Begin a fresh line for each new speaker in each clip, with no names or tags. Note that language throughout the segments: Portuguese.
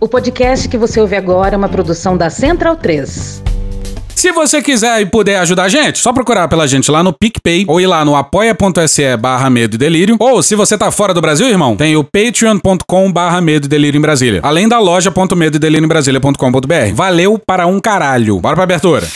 O podcast que você ouve agora é uma produção da Central 3.
Se você quiser e puder ajudar a gente, só procurar pela gente lá no PicPay ou ir lá no apoia.se barra medo e delírio. Ou se você tá fora do Brasil, irmão, tem o patreon.com barra medo e delírio em Brasília. Além da loja.medo e delírio em Brasília.com.br. Valeu para um caralho. Bora pra abertura.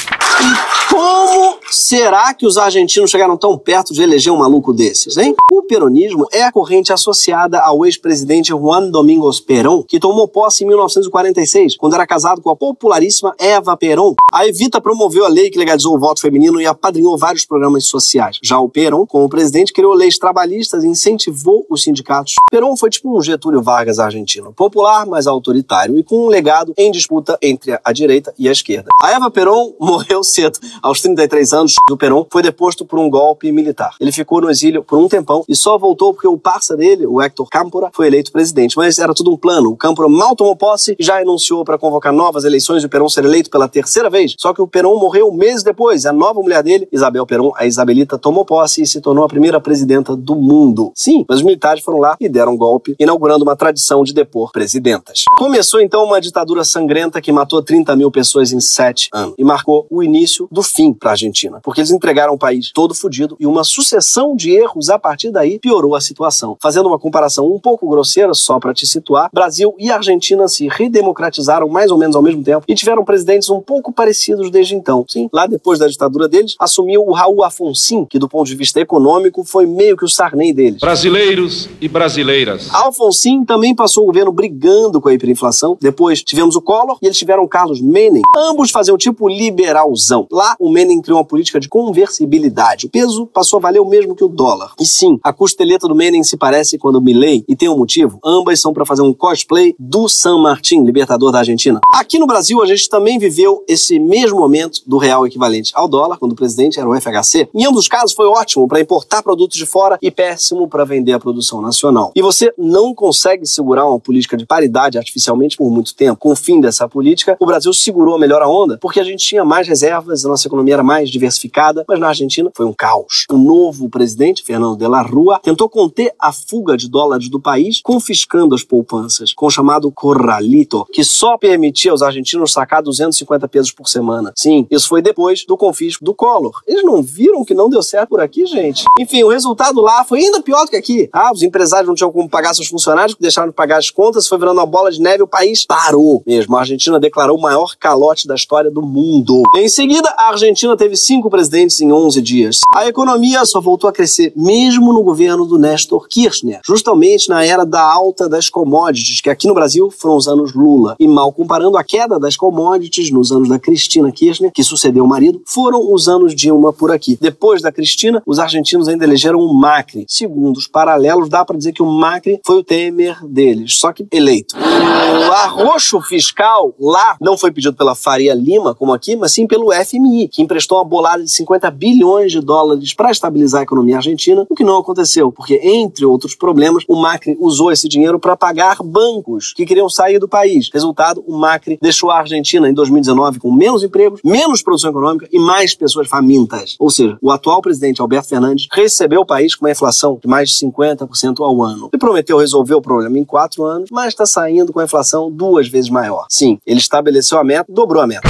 Será que os argentinos chegaram tão perto de eleger um maluco desses, hein? O peronismo é a corrente associada ao ex-presidente Juan Domingos Perón, que tomou posse em 1946, quando era casado com a popularíssima Eva Perón. A Evita promoveu a lei que legalizou o voto feminino e apadrinhou vários programas sociais. Já o Perón, como presidente, criou leis trabalhistas e incentivou os sindicatos. Perón foi tipo um Getúlio Vargas argentino, popular, mas autoritário e com um legado em disputa entre a direita e a esquerda. A Eva Perón morreu cedo, aos 33 anos do Perón, foi deposto por um golpe militar. Ele ficou no exílio por um tempão e só voltou porque o parça dele, o Héctor Câmpora, foi eleito presidente. Mas era tudo um plano. O Câmpora mal tomou posse e já anunciou para convocar novas eleições e o Perón ser eleito pela terceira vez. Só que o Perón morreu meses depois. A nova mulher dele, Isabel Perón, a Isabelita, tomou posse e se tornou a primeira presidenta do mundo. Sim, mas os militares foram lá e deram um golpe, inaugurando uma tradição de depor presidentas. Começou então uma ditadura sangrenta que matou 30 mil pessoas em sete anos e marcou o início do fim para a Argentina, porque eles entregaram o país todo fodido e uma sucessão de erros a partir daí piorou a situação. Fazendo uma comparação um pouco grosseira, só para te situar, Brasil e Argentina se redemocratizaram mais ou menos ao mesmo tempo e tiveram presidentes um pouco parecidos desde então. Sim, lá depois da ditadura deles, assumiu o Raul Afonsin, que do ponto de vista econômico foi meio que o Sarney deles.
Brasileiros e brasileiras.
Alfonsin também passou o governo brigando com a hiperinflação. Depois tivemos o Collor e eles tiveram Carlos Menem. Ambos faziam tipo liberalzão. Lá, o Menem criou uma política de conversibilidade. O peso passou a valer o mesmo que o dólar. E sim, a costeleta do Menem se parece com a do Milley e tem um motivo. Ambas são para fazer um cosplay do San Martín, libertador da Argentina. Aqui no Brasil, a gente também viveu esse mesmo momento do real equivalente ao dólar, quando o presidente era o FHC. Em ambos os casos, foi ótimo para importar produtos de fora e péssimo para vender a produção nacional. E você não consegue segurar uma política de paridade artificialmente por muito tempo. Com o fim dessa política, o Brasil segurou melhor a onda porque a gente tinha mais reservas, a nossa economia era mais diversificada, mas na Argentina foi um caos. O novo presidente, Fernando de la Rúa, tentou conter a fuga de dólares do país, confiscando as poupanças, com o chamado corralito, que só permitia aos argentinos sacar 250 pesos por semana. Sim, isso foi depois do confisco do Collor. Eles não viram que não deu certo por aqui, gente? Enfim, o resultado lá foi ainda pior do que aqui. Ah, os empresários não tinham como pagar seus funcionários, que deixaram de pagar as contas, foi virando uma bola de neve, o país parou mesmo. A Argentina declarou o maior calote da história do mundo. Em seguida, a Argentina teve cinco presidentes em 11 dias. A economia só voltou a crescer mesmo no governo do Néstor Kirchner, justamente na era da alta das commodities, que aqui no Brasil foram os anos Lula. E mal comparando a queda das commodities nos anos da Cristina Kirchner, que sucedeu o marido, foram os anos Dilma por aqui. Depois da Cristina, os argentinos ainda elegeram o Macri. Segundo os paralelos, dá para dizer que o Macri foi o Temer deles, só que eleito. O arroxo fiscal lá não foi pedido pela Faria Lima, como aqui, mas sim pelo FMI, que emprestou uma bolada de 50 bilhões de dólares para estabilizar a economia argentina, o que não aconteceu, porque, entre outros problemas, o Macri usou esse dinheiro para pagar bancos que queriam sair do país. Resultado, o Macri deixou a Argentina em 2019 com menos empregos, menos produção econômica e mais pessoas famintas. Ou seja, o atual presidente Alberto Fernandes recebeu o país com uma inflação de mais de 50% ao ano. Ele prometeu resolver o problema em quatro anos, mas está saindo com a inflação duas vezes maior. Sim, ele estabeleceu a meta, dobrou a meta.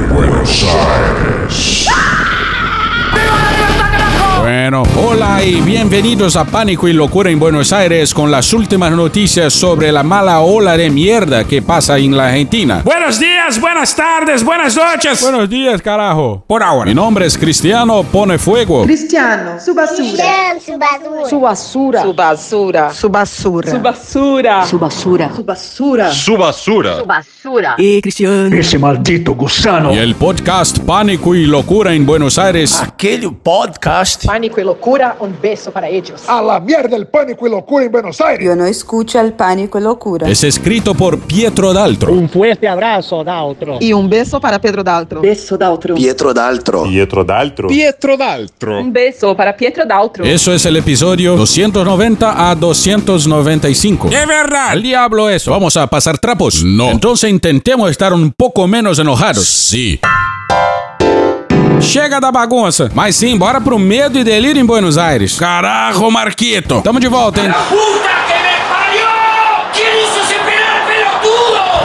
en Buenos Aires.
Bueno, hola y bienvenidos a Pánico y Locura en Buenos Aires con las últimas noticias sobre la mala ola de mierda que pasa en la Argentina.
Buenos días, buenas tardes, buenas noches.
Buenos días, carajo. Por ahora. Mi nombre es Cristiano Pone Fuego.
Cristiano, su basura.
Su basura.
Su basura.
Su basura.
Su basura.
Su basura.
Su basura. Su basura.
Su basura.
Su basura.
Eh, Cristiano.
Esse maldito gusano.
Y el podcast Pánico y Locura en Buenos Aires.
Aquele podcast.
Pánico y locura, un beso para ellos.
A la mierda el pánico y locura en Buenos Aires.
Yo no escucho el pánico y locura.
Es escrito por Pietro Daltro.
Un fuerte abrazo, Daltro.
Y un beso para Pedro Daltro.
Beso d'altro.
Pietro Daltro.
Pietro Daltro.
Pietro Daltro.
Un beso para Pietro Daltro.
Eso es el episodio 290 a 295.
Es verdad.
Al diablo eso. ¿Vamos a pasar trapos? No. Entonces intentemos estar un poco menos enojados. Sí. Chega da bagunça. Mas sim, bora pro medo e delírio em Buenos Aires. Carajo, Marquito. Tamo de volta, hein?
¡Puta que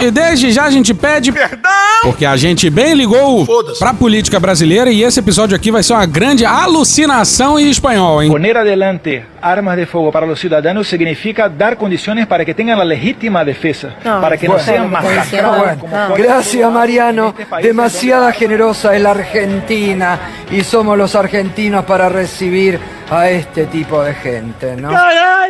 E desde já a gente pede perdão, porque a gente bem ligou pra política brasileira e esse episódio aqui vai ser uma grande alucinação em espanhol, hein?
Poner adelante armas de fuego para los ciudadanos significa dar condiciones para que tengan la legítima defensa, para que no sean masacrados. como
Gracias, Mariano. Demasiada generosa es la Argentina y somos los argentinos para recibir a este tipo de gente, ¿no?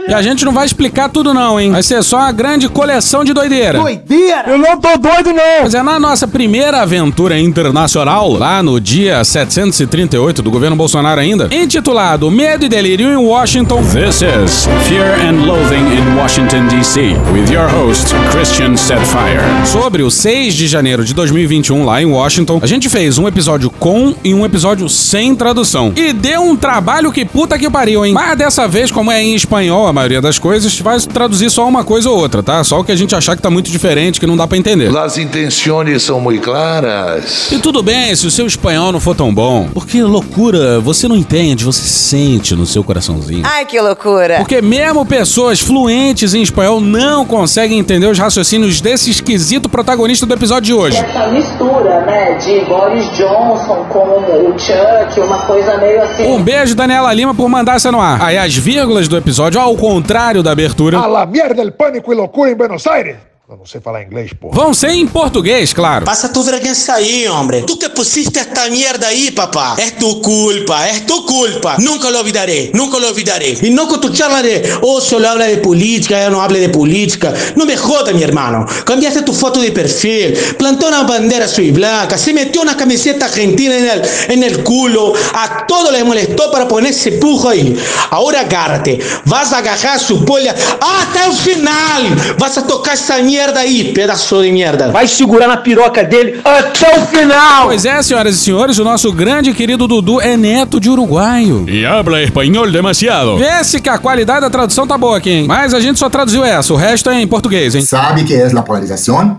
E a gente não vai explicar tudo não, hein? Vai ser só uma grande coleção de doideira.
Doideira!
Eu não tô doido, não!
Mas é na nossa primeira aventura internacional, lá no dia 738 do governo Bolsonaro ainda, intitulado Medo e Delírio em Washington. This is Fear and Loathing in Washington, D.C. with your host, Christian Setfire. Sobre o 6 de janeiro de 2021 lá em Washington, a gente fez um episódio com e um episódio sem tradução. E deu um trabalho que puta que pariu, hein? Mas dessa vez, como é em espanhol a maioria das coisas, vai traduzir só uma coisa ou outra, tá? Só o que a gente achar que tá muito diferente, que não dá pra entender.
As intenções são muito claras.
E tudo bem se o seu espanhol não for tão bom. Porque loucura você não entende, você sente no seu coraçãozinho.
Ai, que loucura.
Porque mesmo pessoas fluentes em espanhol não conseguem entender os raciocínios desse esquisito protagonista do episódio de hoje.
Essa mistura, né, de Boris Johnson com o Chuck, uma coisa meio assim.
Um beijo, Daniela Lima, por mandar essa no ar. Aí as vírgulas do episódio, ao contrário da abertura,
A la mierda el pánico y locura en Buenos Aires. Eu não sei falar inglês, porra.
vão ser em português, claro.
Pasa tu vergüenza ahí, hombre. Tú que pusiste esta mierda ahí, papá. Es tu culpa, es tu culpa. Nunca lo olvidaré, nunca lo olvidaré. Y no con tu charla de, oh, solo habla de política, ya no hable de política. No me jodas, mi hermano. Cambiaste tu foto de perfil, plantó una bandera azul y blanca, se metió una camiseta argentina en el, en el culo. A todo le molestó para ponerse pujo ahí. Ahora agárrate. Vas a agarrar su polla hasta el final. Vas a tocar esa mierda aí, pedaço de merda.
Vai segurar na piroca dele até o final.
Pois é, senhoras e senhores, o nosso grande querido Dudu é neto de uruguaio. E habla espanhol demasiado. Vê-se que a qualidade da tradução tá boa aqui, hein? Mas a gente só traduziu essa, o resto é em português, hein?
¿Sabe qué es la?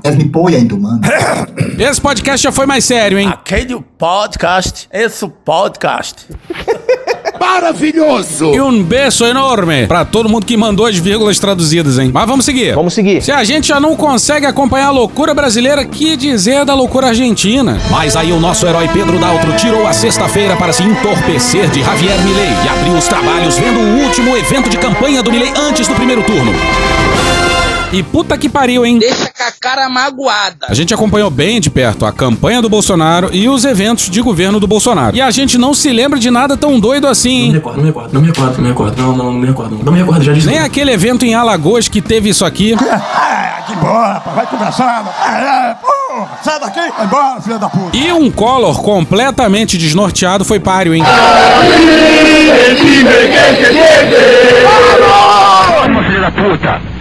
Es mi polla en tu mano.
Esse podcast já foi mais sério, hein?
Aquele podcast, esse podcast.
Maravilhoso!
E um beijo enorme pra todo mundo que mandou as vírgulas traduzidas, hein? Mas vamos seguir.
Vamos seguir.
Se a gente já não consegue acompanhar a loucura brasileira, que dizer da loucura argentina? Mas aí o nosso herói Pedro Daltro tirou a sexta-feira para se entorpecer de Javier Milei e abriu os trabalhos vendo o último evento de campanha do Milei antes do primeiro turno. E puta que pariu, hein?
Deixa com a cara magoada.
A gente acompanhou bem de perto a campanha do Bolsonaro e os eventos de governo do Bolsonaro. E a gente não se lembra de nada tão doido assim, hein?
Não me recordo, não me recordo, não me recordo, não me recordo. Não, não, não me recordo. Não me recordo, já disse.
Nem aquele evento em Alagoas que teve isso aqui.
Ah, que boa, rapaz. Vai conversar. Ah, é, porra. Sai daqui. Vai embora, filha da puta.
E um Collor completamente desnorteado foi páreo, hein?
Vamos, filha da puta.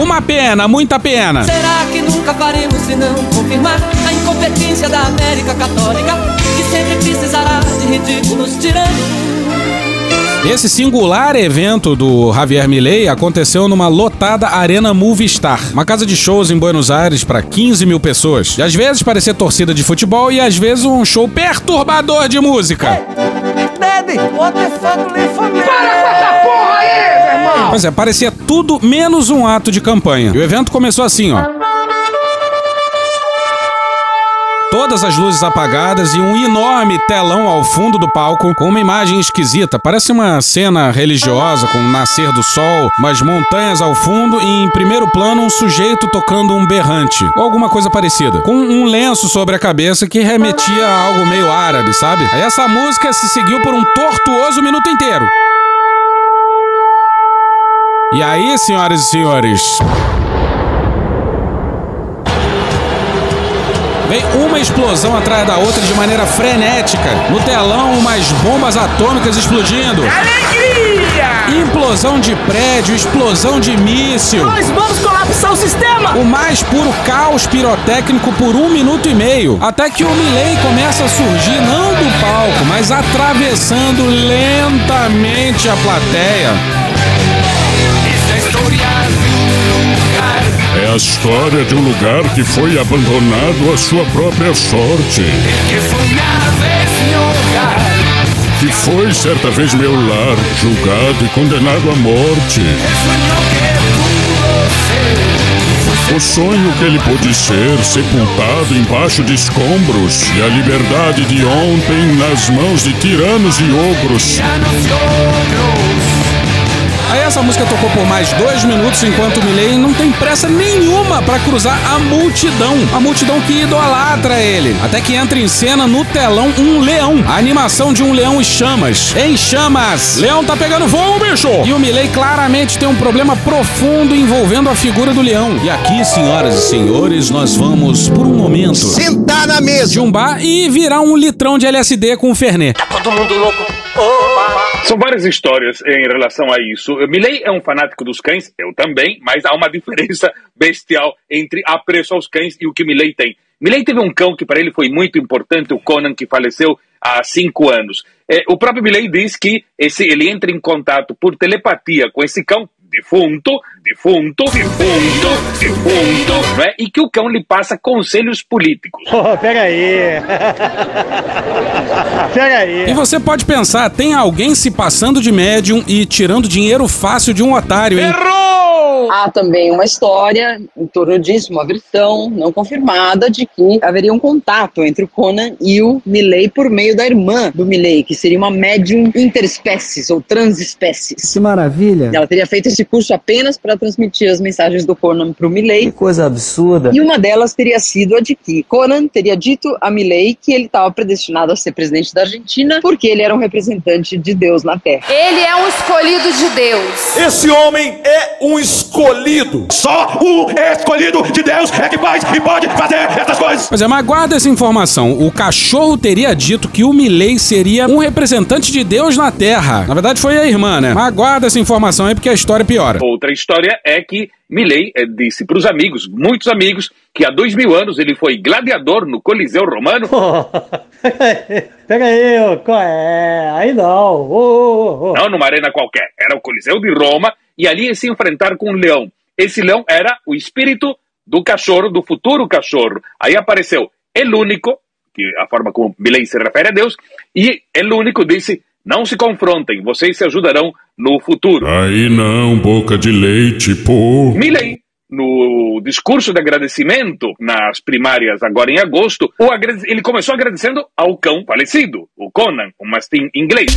Uma pena, muita pena.
Será que nunca faremos se não confirmar a incompetência da América Católica, que sempre precisará de ridículos tiranos?
Esse singular evento do Javier Milei aconteceu numa lotada Arena Movistar, uma casa de shows em Buenos Aires para 15 mil pessoas. E às vezes parecia torcida de futebol e às vezes um show perturbador de música.
Daddy, what the fuck,
Para com essa porra aí, meu irmão!
Pois é, parecia tudo menos um ato de campanha. E o evento começou assim, ó. Todas as luzes apagadas e um enorme telão ao fundo do palco com uma imagem esquisita. Parece uma cena religiosa com o nascer do sol, umas montanhas ao fundo e em primeiro plano um sujeito tocando um berrante ou alguma coisa parecida, com um lenço sobre a cabeça que remetia a algo meio árabe, sabe? Aí essa música se seguiu por um tortuoso minuto inteiro. E aí, senhoras e senhores, Vem uma explosão atrás da outra de maneira frenética. No telão, umas bombas atômicas explodindo.
Alegria!
Implosão de prédio, explosão de míssil.
Nós vamos colapsar o sistema!
O mais puro caos pirotécnico por um minuto e meio. Até que o Milley começa a surgir, não do palco, mas atravessando lentamente a plateia.
É a história de um lugar que foi abandonado à sua própria sorte. Que foi certa vez meu lar, julgado e condenado à morte. O sonho que ele pôde ser, sepultado embaixo de escombros, e a liberdade de ontem nas mãos de tiranos e ogros.
Aí essa música tocou por mais dois minutos enquanto o Milley não tem pressa nenhuma pra cruzar a multidão. A multidão que idolatra ele. Até que entra em cena no telão um leão. A animação de um leão em chamas. Em chamas! Leão tá pegando fogo, bicho! E o Milley claramente tem um problema profundo envolvendo a figura do leão. E aqui, senhoras e senhores, nós vamos, por um momento,
sentar na mesa
de um bar e virar um litrão de LSD com o Fernet.
Todo mundo louco.
São várias histórias em relação a isso. Milley é um fanático dos cães, eu também, mas há uma diferença bestial entre apreço aos cães e o que Milley tem. Milley teve um cão que para ele foi muito importante, o Conan, que faleceu há cinco anos. É, o próprio Milley diz que esse, ele entra em contato por telepatia com esse cão defunto, defunto, defunto, defunto, né? e que o cão lhe passa conselhos políticos.
Oh, pega aí. pega aí.
E você pode pensar, tem alguém se passando de médium e tirando dinheiro fácil de um otário, hein?
Errou!
Há também uma história em torno disso, uma versão não confirmada de que haveria um contato entre o Conan e o Milley por meio da irmã do Milley, que seria uma médium interespécies ou transespécies.
Que maravilha!
Ela teria feito esse curso apenas para transmitir as mensagens do Conan para o Milley.
Que coisa absurda!
E uma delas teria sido a de que Conan teria dito a Milley que ele estava predestinado a ser presidente da Argentina porque ele era um representante de Deus na Terra.
Ele é um escolhido de Deus.
Esse homem é um escolhido. Só o escolhido de Deus é que faz e pode fazer essas coisas.
Pois é, mas guarda essa informação. O cachorro teria dito que o Milley seria um representante de Deus na Terra. Na verdade, foi a irmã, né? Mas guarda essa informação aí porque a história piora.
Outra história é que Milley eh, disse para os amigos, muitos amigos, que há dois mil anos ele foi gladiador no Coliseu Romano.
Pega aí, ô, qual é? Aí não. Ô, ô, ô.
Não numa arena qualquer, era o Coliseu de Roma e ali se enfrentar com um leão. Esse leão era o espírito do cachorro, do futuro cachorro. Aí apareceu El Único, que é a forma como Milley se refere a Deus, e El Único disse: não se confrontem, vocês se ajudarão no futuro.
Aí não, boca de leite, pô.
Milley, no discurso de agradecimento nas primárias agora em agosto, ele começou agradecendo ao cão falecido, o Conan, um mastim inglês.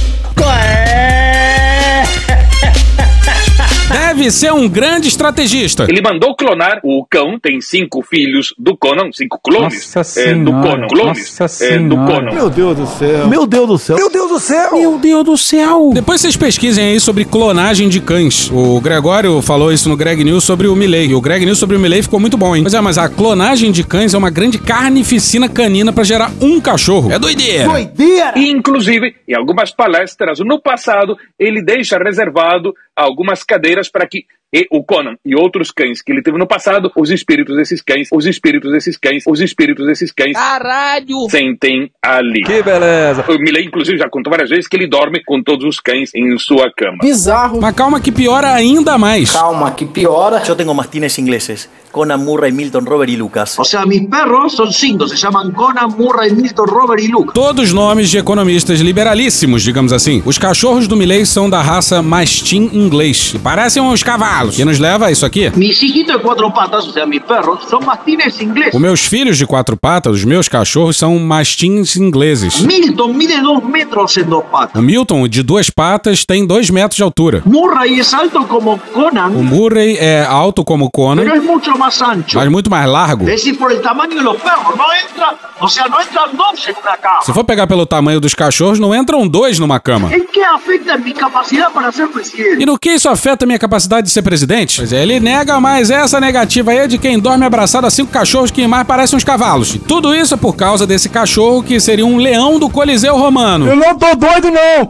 Deve ser um grande estrategista.
Ele mandou clonar o cão, tem cinco filhos do Conan, cinco clones
Nossa
eh, do Conan, clones
Nossa
eh, do. Conan.
Meu
Deus do céu.
Meu Deus do céu.
Meu Deus do céu.
Meu Deus do céu! Depois vocês pesquisem aí sobre clonagem de cães. O Gregório falou isso no Greg News sobre o Milley. E o Greg News sobre o Milley ficou muito bom, hein? Pois é, mas a clonagem de cães é uma grande carnificina canina pra gerar um cachorro. É doideira!
Doideira.
Inclusive, em algumas palestras no passado, ele deixa reservado algumas cadeiras para que e o Conan e outros cães que ele teve no passado, os espíritos desses cães, os espíritos desses cães, os espíritos desses cães
Caralho!
sentem ali.
Que beleza.
O Milley, inclusive, já contou várias vezes que ele dorme com todos os cães em sua cama.
Bizarro.
Mas calma que piora ainda mais.
Calma, que piora.
Yo tengo mastines ingleses, Conan, Murray, Milton, Robert y Lucas.
O sea, mis perros son cinco, se llaman Conan, Murray, Milton, Robert y Luke.
Todos nomes de economistas liberalíssimos, digamos assim. Os cachorros do Milley são da raça mastim inglês. E parecem uns cavalos. Que nos leva a isso aqui.
Mis hijitos de cuatro patas, o sea, mis perros, son mastines ingleses.
Os meus filhos de quatro patas, os meus cachorros, são mastins ingleses.
Milton mide dos metros en dos patas.
O Milton, de duas patas, tem dois metros de altura.
Murray es alto como
O
Conan,
Murray é alto como o Conan,
es mucho más ancho.
mas muito mais largo.
Es decir, por el tamaño de los perros, no entra, o sea, no entran dos en una cama.
Se for pegar pelo tamanho dos cachorros, não entram dois numa cama.
¿En qué afecta mi capacidad para ser presidente?
E no que isso afeta a minha capacidade de ser presidente? Pois é, ele nega, mas essa negativa aí é de quem dorme abraçado a cinco cachorros que mais parecem uns cavalos. E tudo isso é por causa desse cachorro que seria um leão do Coliseu Romano.
Eu não tô doido, não.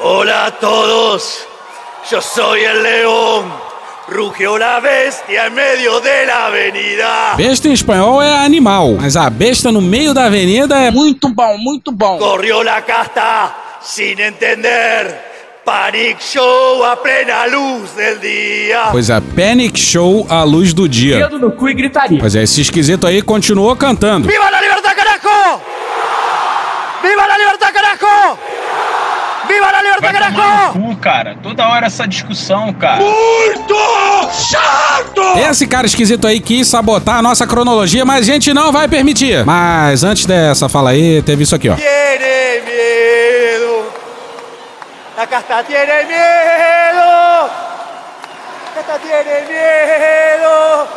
Hola a todos, yo soy el león. Rugió la bestia en medio de la avenida.
Besta em espanhol é animal, mas a besta no meio da avenida é.
Muito bom, muito bom.
Corrió la casta sin entender. Panic Show a plena luz del día.
Pois é, Panic Show à luz do dia.
Dedo no cu e gritaria.
Pois é, esse esquisito aí continuou cantando.
¡Viva la libertad, carajo! ¡Viva la libertad, carajo! ¡Viva
tomar
carajo!
no cu, cara. Toda hora essa discussão, cara.
Muito chato!
Esse cara esquisito aí quis sabotar a nossa cronologia, mas a gente não vai permitir. Mas antes dessa fala aí, teve isso aqui, ó.
Tiene miedo. La casta tiene miedo. La casta tiene miedo.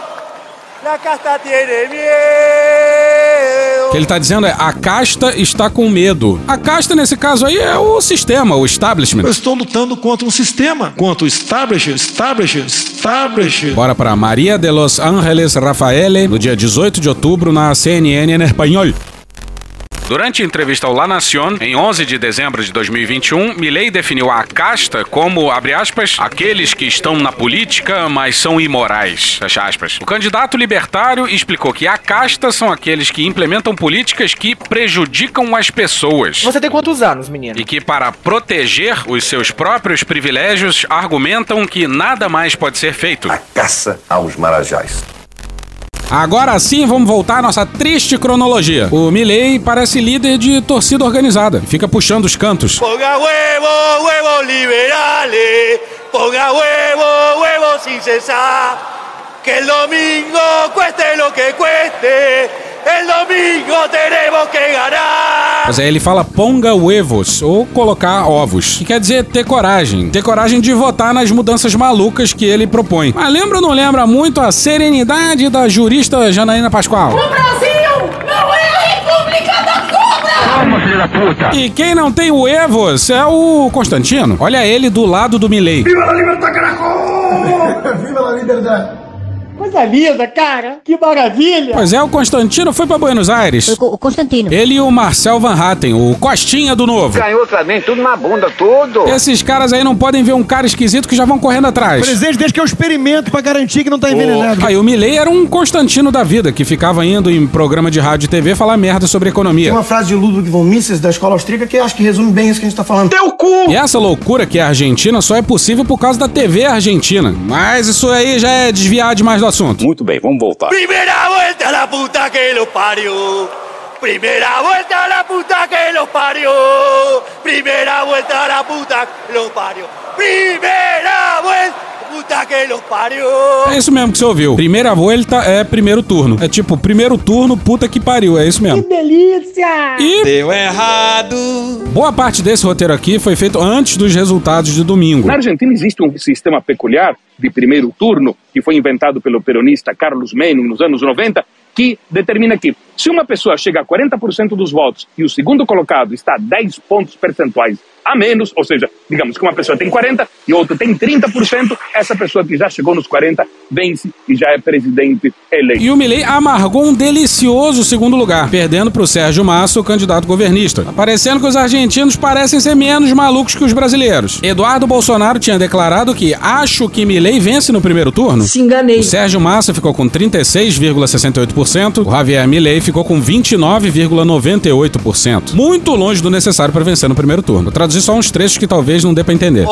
La casta tiene miedo.
O que ele tá dizendo é: a casta está com medo. A casta, nesse caso aí, é o sistema, o establishment.
Eu estou lutando contra um sistema, contra o establishment, establishment, establishment.
Bora para Maria de los Ángeles Rafaele, no dia 18 de outubro, na CNN em espanhol. Durante a entrevista ao La Nación, em 11 de dezembro de 2021, Milley definiu a casta como, abre aspas, aqueles que estão na política, mas são imorais, fecha aspas. O candidato libertário explicou que a casta são aqueles que implementam políticas que prejudicam as pessoas.
Você tem quantos anos, menino?
E que, para proteger os seus próprios privilégios, argumentam que nada mais pode ser feito.
Caça aos marajás.
Agora sim, vamos voltar à nossa triste cronologia. O Milley parece líder de torcida organizada. Fica puxando os cantos.
Ponga huevo, huevos liberales. Ponga huevo, huevos sin cesar. Que el domingo cueste lo que cueste. El domingo tenemos que ganar.
Mas aí ele fala ponga huevos, ou colocar ovos, que quer dizer ter coragem. Ter coragem de votar nas mudanças malucas que ele propõe. Mas lembra ou não lembra muito a serenidade da jurista Janaína Pascoal?
O Brasil não é a República da Cobra!
Calma, filho da puta! E quem não tem o Evos é o Constantino. Olha ele do lado do Milley.
Viva la libertad, carajo!
Viva la liberdade!
Coisa linda, cara. Que maravilha.
Pois é, o Constantino foi pra Buenos Aires.
O Constantino.
Ele e o Marcel Van Hatten, o Costinha do Novo.
Ganhou também, tudo na bunda, tudo.
Esses caras aí não podem ver um cara esquisito que já vão correndo atrás.
Presidente, desde que eu experimento pra garantir que não tá envenenado.
Aí o Milley era um Constantino da vida, que ficava indo em programa de rádio e TV falar merda sobre economia.
Tem uma frase de Ludwig von Mises, da escola austríaca, que acho que resume bem isso que a gente tá falando.
Teu cu!
E essa loucura que é a Argentina só é possível por causa da TV Argentina. Mas isso aí já é desviar demais do assunto.
Muito bem, vamos voltar.
Primera vuelta a la puta que lo parió. Primera vuelta a la puta que lo parió. Primera vuelta a la puta que lo parió. Primera vuelta a la puta que lo parió.
É isso mesmo que você ouviu. Primeira volta é primeiro turno. É tipo, primeiro turno, puta que pariu. É isso mesmo.
Que delícia!
E
Deu errado.
boa parte desse roteiro aqui foi feito antes dos resultados de domingo.
Na Argentina existe um sistema peculiar de primeiro turno que foi inventado pelo peronista Carlos Menem nos anos 90, que determina que se uma pessoa chega a 40% dos votos e o segundo colocado está a 10 pontos percentuais a menos, ou seja, digamos que uma pessoa tem 40 e outra tem 30%, essa pessoa que já chegou nos 40 vence e já é presidente eleito.
E o Milley amargou um delicioso segundo lugar, perdendo pro Sérgio Massa, o candidato governista. Parecendo que os argentinos parecem ser menos malucos que os brasileiros. Eduardo Bolsonaro tinha declarado que acho que Milley vence no primeiro turno.
Se enganei.
O Sérgio Massa ficou com 36,68%, o Javier Milley ficou com 29,98%. Muito longe do necessário para vencer no primeiro turno. Vou traduzir só uns trechos que talvez não dê para entender.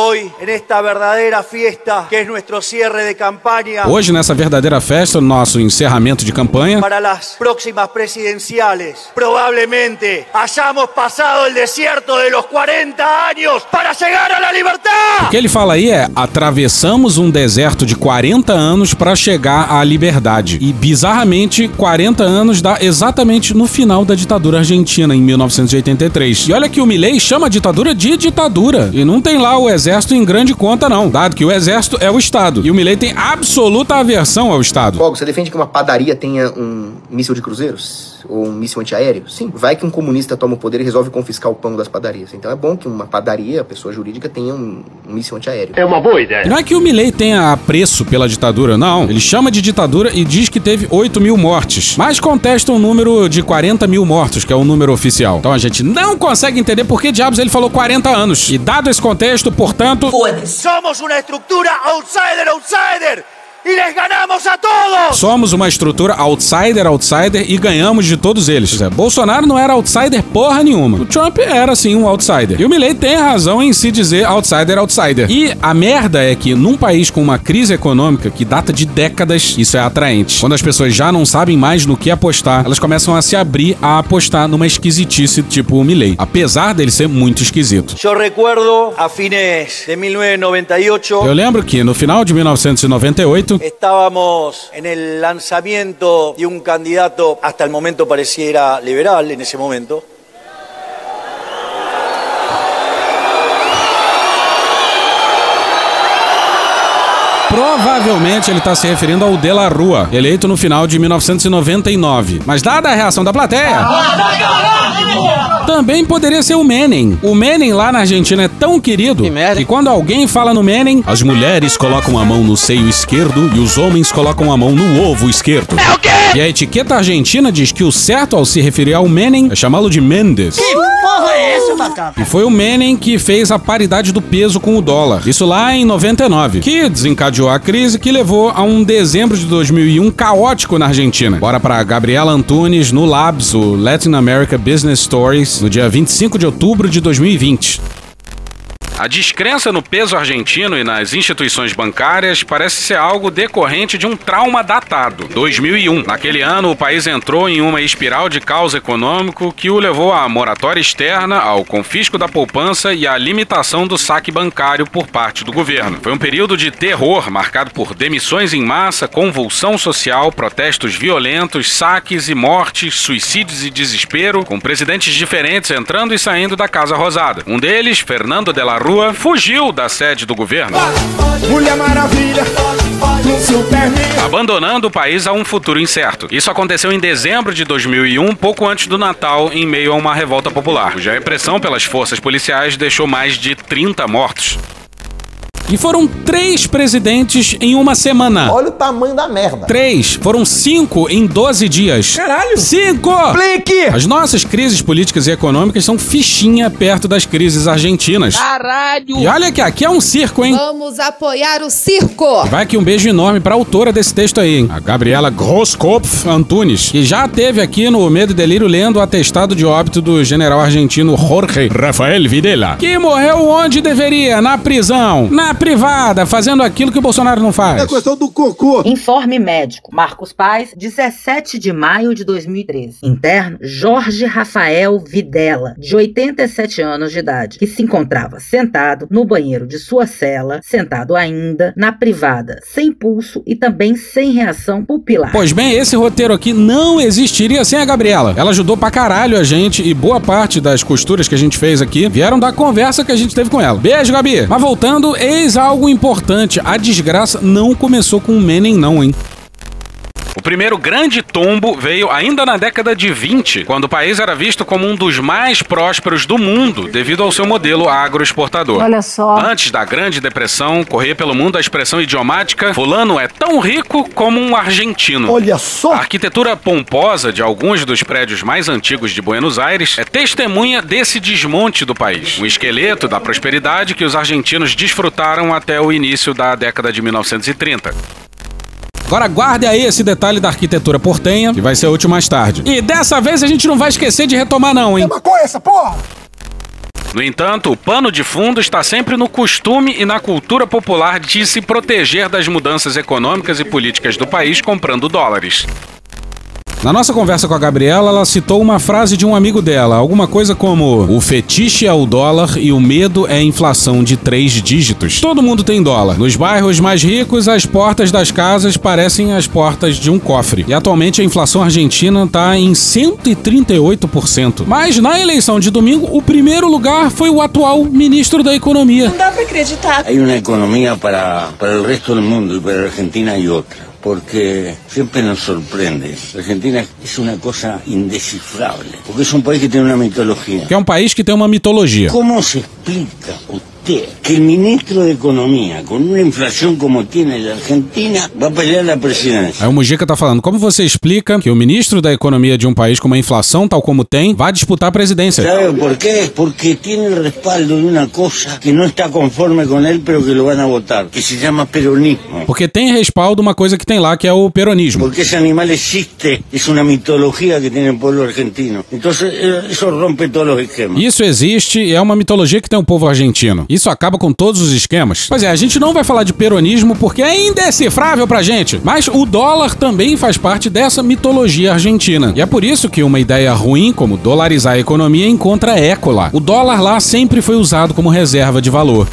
Hoje, nessa verdadeira festa, nosso encerramento de campanha,
para las próximas presidenciales, probablemente hayamos pasado el desierto de los 40 años para llegar a la
O que ele fala aí é: atravessamos um deserto de 40 anos para chegar à liberdade. E bizarramente, 40 anos dá exatamente no final da ditadura argentina, em 1983. E olha que o Milley chama a ditadura de ditadura. E não tem lá o exército em grande conta, não. Dado que o exército é o Estado. E o Milley tem absoluta aversão ao Estado.
Fogo, você defende que uma padaria tenha um míssil de cruzeiros? Ou um míssil antiaéreo? Sim. Vai que um comunista toma o poder e resolve confiscar o pão das padarias. Então é bom que uma padaria, a pessoa jurídica, tenha um, um míssil antiaéreo.
É uma boa ideia.
Não é que o Milley tenha apreço pela ditadura, não. Ele chama de ditadura e diz que teve 8 mil mortes. Mas contesta um número de 40 mil mortos, que é o número oficial. Então a gente não consegue entender por que diabos ele falou 40 anos. E dado esse contexto, portanto.
Somos una estructura outsider, outsider.
Y les ganamos a todos.
Somos uma estrutura outsider, outsider e ganhamos de todos eles. Dizer, Bolsonaro não era outsider porra nenhuma. O Trump era sim um outsider. E o Milley tem razão em se dizer outsider, outsider. E a merda é que num país com uma crise econômica que data de décadas, isso é atraente. Quando as pessoas já não sabem mais no que apostar, elas começam a se abrir a apostar numa esquisitice tipo o Milley, apesar dele ser muito esquisito.
Yo recuerdo a fines de 1998.
Eu lembro que no final de 1998
Estábamos en el lanzamiento de un candidato, hasta el momento pareciera liberal en ese momento.
Provavelmente ele está se referindo ao De La Rua, eleito no final de 1999. Mas dada a reação da plateia, também poderia ser o Menem. O Menem lá na Argentina é tão querido que, quando alguém fala no Menem, as mulheres colocam a mão no seio esquerdo e os homens colocam a mão no ovo esquerdo. É o quê? E a etiqueta argentina diz que o certo ao se referir ao Menem é chamá-lo de Mendes.
Que porra é essa, Batata?
E foi o Menem que fez a paridade do peso com o dólar. Isso lá em 99, que desencadeou a crise que levou a um dezembro de 2001 caótico na Argentina. Bora pra Gabriela Antunes no Labs, o Latin America Business Stories, no dia 25 de outubro de 2020. A descrença no peso argentino e nas instituições bancárias parece ser algo decorrente de um trauma datado, 2001. Naquele ano, o país entrou em uma espiral de caos econômico que o levou à moratória externa, ao confisco da poupança e à limitação do saque bancário por parte do governo. Foi um período de terror marcado por demissões em massa, convulsão social, protestos violentos, saques e mortes, suicídios e desespero, com presidentes diferentes entrando e saindo da Casa Rosada. Um deles, Fernando de la Rua, fugiu da sede do governo.
Mulher Maravilha.
Abandonando o país a um futuro incerto. Isso aconteceu em dezembro de 2001, pouco antes do Natal, em meio a uma revolta popular, cuja repressão pelas forças policiais deixou mais de 30 mortos. E foram três presidentes em uma semana.
Olha o tamanho da merda.
Três. Foram cinco em 12 dias.
Caralho.
Cinco!
Blink!
As nossas crises políticas e econômicas são fichinha perto das crises argentinas.
Caralho!
E olha que aqui é um circo, hein?
Vamos apoiar o circo!
Vai aqui um beijo enorme pra autora desse texto aí, hein? a Gabriela Grosskopf Antunes, que já teve aqui no Medo e Delírio lendo o atestado de óbito do general argentino Jorge Rafael Videla, que morreu onde deveria, na prisão, na privada, fazendo aquilo que o Bolsonaro não faz.
É questão do cocô.
Informe médico. Marcos Paz, 17 de maio de 2013. Interno Jorge Rafael Videla, de 87 anos de idade, que se encontrava sentado no banheiro de sua cela, sentado ainda na privada, sem pulso e também sem reação pupilar.
Pois bem, esse roteiro aqui não existiria sem a Gabriela. Ela ajudou pra caralho a gente e boa parte das costuras que a gente fez aqui vieram da conversa que a gente teve com ela. Beijo, Gabi. Mas voltando, eis algo importante. A desgraça não começou com o Menem, não, hein? O primeiro grande tombo veio ainda na década de 20, quando o país era visto como um dos mais prósperos do mundo devido ao seu modelo agroexportador.
Olha só.
Antes da Grande Depressão, corria pelo mundo a expressão idiomática: Fulano é tão rico como um argentino.
Olha só.
A arquitetura pomposa de alguns dos prédios mais antigos de Buenos Aires é testemunha desse desmonte do país. Um esqueleto da prosperidade que os argentinos desfrutaram até o início da década de 1930. Agora guarde aí esse detalhe da arquitetura portenha, que vai ser útil mais tarde. E dessa vez a gente não vai esquecer de retomar não, hein?
É maconha essa porra!
No entanto, o pano de fundo está sempre no costume e na cultura popular de se proteger das mudanças econômicas e políticas do país comprando dólares. Na nossa conversa com a Gabriela, ela citou uma frase de um amigo dela, alguma coisa como: O fetiche é o dólar e o medo é a inflação de três dígitos. Todo mundo tem dólar. Nos bairros mais ricos, as portas das casas parecem as portas de um cofre. E atualmente a inflação argentina está em 138%. Mas na eleição de domingo, o primeiro lugar foi o atual ministro da Economia.
Não dá pra acreditar.
Hay una economía para, para el resto del mundo y para la Argentina hay otra. Porque siempre nos sorprende. La Argentina es una cosa indescifrable. Porque es un país que tiene una mitología.
Que é um país que tem uma mitologia.
¿Cómo se explica o existe que el ministro de Economía, con una inflación como tiene la Argentina, va a pelear la presidencia.
Aí o Mujica tá falando, como você explica que o ministro da economia de um país com uma inflação tal como tem, vai disputar a presidência?
¿Sabe por qué? Porque tiene el respaldo de una cosa que no está conforme con él, pero que lo van a votar, que se llama peronismo.
Porque tem respaldo uma coisa que tem lá, que é o peronismo.
Porque ese animal existe, es una mitología que tiene el pueblo argentino. Eh, eso rompe todos los esquemas.
Isso existe e é uma mitologia que tem o povo argentino. Isso acaba com todos os esquemas. Pois é, a gente não vai falar de peronismo porque é indecifrável pra gente. Mas o dólar também faz parte dessa mitologia argentina. E é por isso que uma ideia ruim como dolarizar a economia encontra eco lá. O dólar lá sempre foi usado como reserva de valor.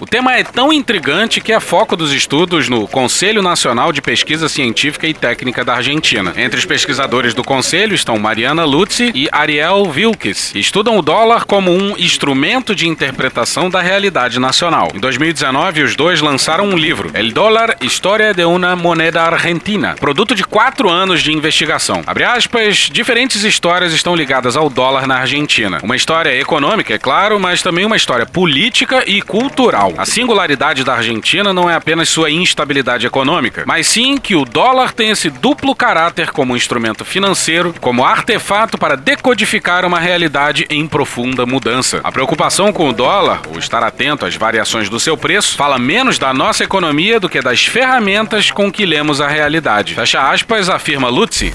O tema é tão intrigante que é foco dos estudos no Conselho Nacional de Pesquisa Científica e Técnica da Argentina. Entre os pesquisadores do conselho estão Mariana Lutzi e Ariel Wilkes, estudam o dólar como um instrumento de interpretação da realidade nacional. Em 2019, os dois lançaram um livro, El Dólar, História de una Moneda Argentina, produto de quatro anos de investigação. Abre aspas, diferentes histórias estão ligadas ao dólar na Argentina. Uma história econômica, é claro, mas também uma história política e cultural. A singularidade da Argentina não é apenas sua instabilidade econômica, mas sim que o dólar tem esse duplo caráter como instrumento financeiro, como artefato para decodificar uma realidade em profunda mudança. A preocupação com o dólar, ou estar atento às variações do seu preço, fala menos da nossa economia do que das ferramentas com que lemos a realidade. Fecha aspas, afirma Lutzi.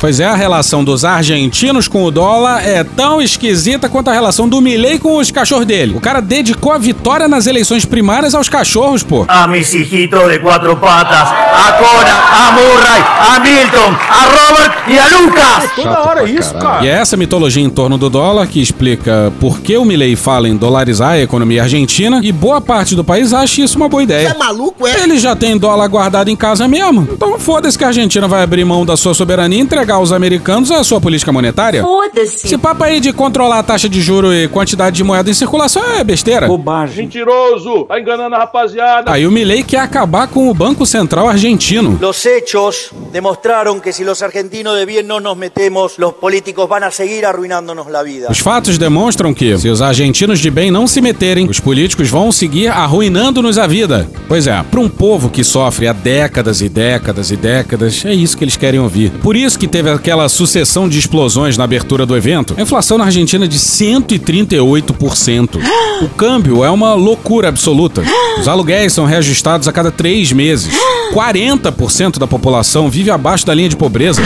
Pois é, a relação dos argentinos com o dólar é tão esquisita quanto a relação do Milley com os cachorros dele. O cara dedicou a vitória nas eleições primárias aos cachorros, pô.
A mis hijitos de cuatro patas, a Cora, a Murray, a Milton, a Robert e a Lucas.
Toda hora isso, cara.
E é essa mitologia em torno do dólar que explica por que o Milley fala em dolarizar a economia argentina e boa parte do país acha isso uma boa ideia.
Você é maluco, é?
Ele já tem dólar guardado em casa mesmo. Então foda-se que a Argentina vai abrir mão da sua soberania e entregar aos americanos a sua política monetária.
Foda-se.
Esse papo aí de controlar a taxa de juro e quantidade de moeda em circulação é besteira.
Bobagem.
Mentiroso, tá enganando a rapaziada.
Aí o Milley quer acabar com o Banco Central argentino.
Los hechos demostraron que si los argentinos de bien no nos metemos, los políticos van a seguir arruinándonos la vida.
Os fatos demonstram que, se os argentinos de bem não se meterem, os políticos vão seguir arruinando-nos a vida. Pois é, para um povo que sofre há décadas e décadas e décadas, é isso que eles querem ouvir. Por isso que teve aquela sucessão de explosões na abertura do evento. A inflação na Argentina é de 138%. O câmbio é uma loucura absoluta. Os aluguéis são reajustados a cada três meses. 40% da população vive abaixo da linha de pobreza.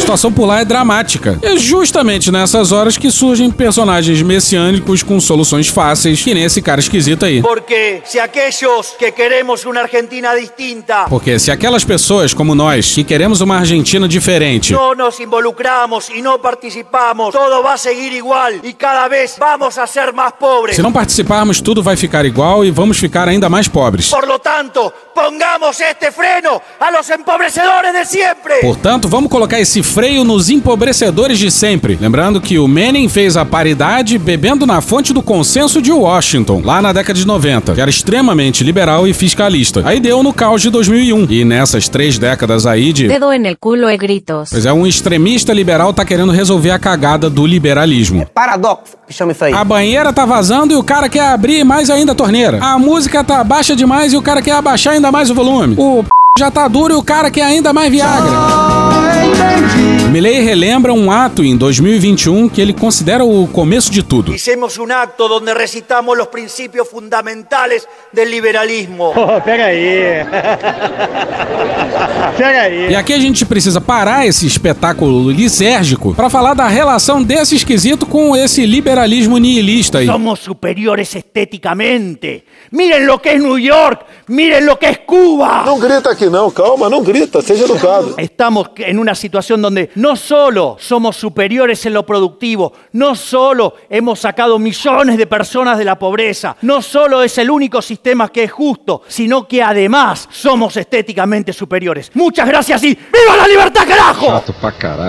A situação por lá é dramática. É justamente nessas horas que surgem personagens messiânicos com soluções fáceis, que nem esse cara esquisito aí.
Porque si aquellos que queremos una Argentina distinta
Porque se aquelas pessoas como nós, que queremos uma Argentina diferente,
no nos involucramos y no participamos, todo va a seguir igual y cada vez vamos a ser más pobres.
se não participarmos, tudo vai ficar igual e vamos ficar ainda mais pobres.
Por lo tanto, pongamos este freno a los empobrecedores de siempre.
Portanto, vamos colocar esse freio nos empobrecedores de sempre. Lembrando que o Menem fez a paridade bebendo na fonte do consenso de Washington, lá na década de 90, que era extremamente liberal e fiscalista. Aí deu no caos de 2001. E nessas três décadas aí de.
Dedo en el culo e gritos.
Pois é, um extremista liberal tá querendo resolver a cagada do liberalismo.
Paradoxo, que chama isso aí.
A banheira tá vazando e o cara quer abrir mais ainda a torneira. A música tá baixa demais e o cara quer abaixar ainda mais o volume. O p... já tá duro e o cara quer ainda mais Viagra. Milley relembra um ato em 2021 que ele considera o começo de tudo.
Hicimos un acto donde recitamos los principios fundamentales del liberalismo.
Pô, pega aí. pega aí.
E aqui a gente precisa parar esse espetáculo lisérgico para falar da relação desse esquisito com esse liberalismo nihilista aí.
Somos superiores estéticamente. Miren lo que es New York, miren lo que es Cuba.
Não grita aqui não, calma, não grita, seja educado.
Estamos en una situación donde no solo somos superiores en lo productivo, no solo hemos sacado millones de personas de la pobreza, no solo es el único sistema que es justo, sino que además somos estéticamente superiores. Muchas gracias y ¡viva la libertad, carajo!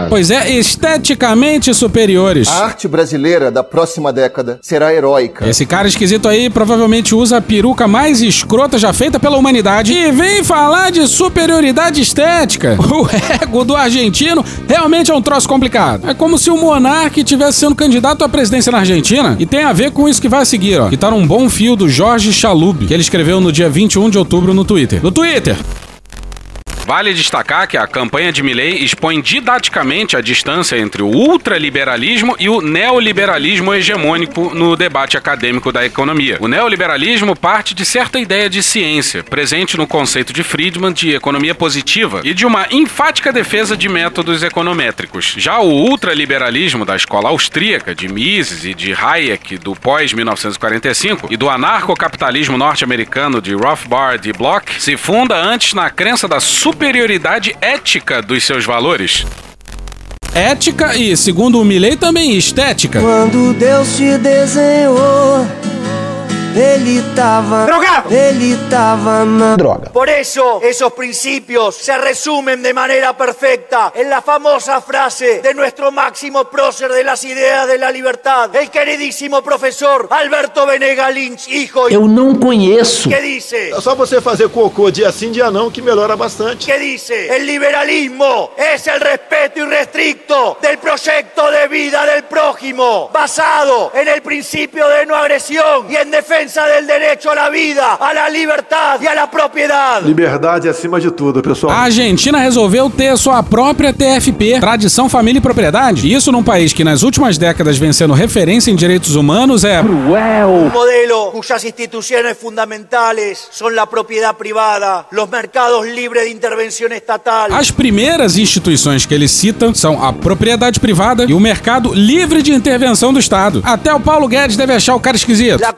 Pois é, esteticamente superiores.
A arte brasileira da próxima década será heróica.
Esse cara esquisito aí provavelmente usa a peruca mais escrota já feita pela humanidade e vem falar de superioridade estética. O ego do argentino Realmente é um troço complicado. É como se o monarca estivesse sendo candidato à presidência na Argentina. E tem a ver com isso que vai seguir, ó. Que tá num bom fio do Jorge Chalub, que ele escreveu no dia 21 de outubro no Twitter. No Twitter! Vale destacar que a campanha de Milley expõe didaticamente a distância entre o ultraliberalismo e o neoliberalismo hegemônico no debate acadêmico da economia. O neoliberalismo parte de certa ideia de ciência, presente no conceito de Friedman de economia positiva e de uma enfática defesa de métodos econométricos. Já o ultraliberalismo da escola austríaca de Mises e de Hayek do pós-1945 e do anarcocapitalismo norte-americano de Rothbard e Bloch se funda antes na crença da superioridade ética dos seus valores. Ética e, segundo o Milley, também estética.
Quando Deus te desenhou, ele tava.
Drogado!
Ele tava na
droga.
Por eso, esos principios se resumen de manera perfecta en la famosa frase de nuestro máximo prócer de las ideas de la libertad, el queridísimo profesor Alberto Venega Lynch, hijo.
Eu não conheço.
¿Qué dice?
É só você fazer cocô dia sim, dia não, que melhora bastante.
¿Qué dice? El liberalismo es el respeto irrestricto del proyecto de vida del prójimo, basado en el principio de no agresión y en defensa del derecho a la vida, a la libertad y a la propiedad.
Liberdade acima de tudo, pessoal.
A Argentina resolveu ter sua própria TFP, Tradição, Família e Propriedade. E isso num país que nas últimas décadas vem sendo referência em direitos humanos é
Un modelo cuyas instituciones fundamentales son la propiedad privada, los mercados libres de intervención estatal,
As primeiras instituições que ele cita são a propriedade privada e o mercado livre de intervenção do Estado. Até o Paulo Guedes deve achar o cara esquisito.
la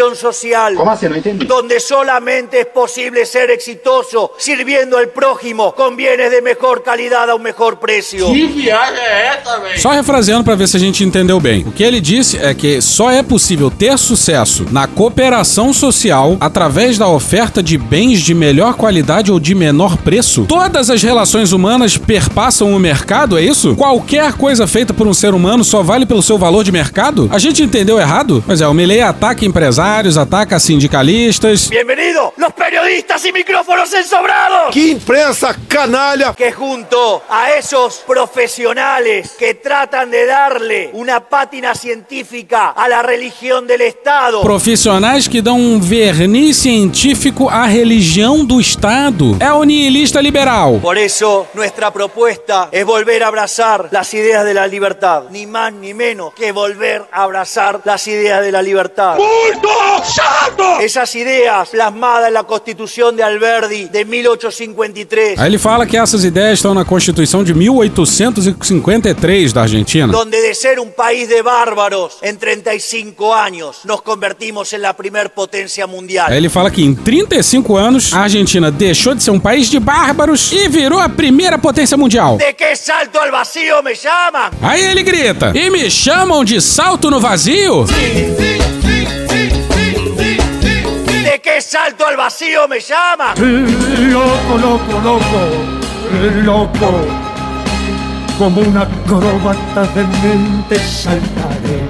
cooperación social,
¿Cómo así? No entendí.
donde solamente es posible ser exitoso sirviendo al prójimo con bienes de mejor calidad a un mejor precio.
viagem é essa, velho?
Só refraseando para ver se a gente entendeu bem. O que ele disse é que só é possível ter sucesso na cooperação social através da oferta de bens de melhor qualidade ou de menor preço. Todas as relações humanas perpassam o mercado, é isso? Qualquer coisa feita por um ser humano só vale pelo seu valor de mercado? A gente entendeu errado? Pois é, o Milley ataca empresários, ataca sindicalistas.
Bienvenido, los periodistas y micrófonos ensobrados.
Que imprensa canalha!
que junto a esos profesionales que tratan de darle una pátina científica a la religión del Estado,
Profissionais que dão um verniz científico à religião do Estado. É o niilista liberal.
Por eso nuestra propuesta es volver a abrazar las ideas de la libertad, ni más ni menos que volver a abrazar las ideas de la libertad.
Chato!
Esas ideas plasmadas en la Constitución de Alberdi de 1853,
Aí ele fala que essas ideias estão na Constituição de 1853 da Argentina.
donde de ser un país de bárbaros en 35 años nos convertimos en la primer potencia mundial.
Aí ele fala que em 35 anos a Argentina deixou de ser um país de bárbaros e virou a primeira potência mundial.
¿De qué salto al vacío me llaman?
Aí ele grita: E me chamam de salto no vazio?
¿De qué salto al vacío me llaman?
Loco, loco, loco, loco. Como una acróbata de mente saltaré.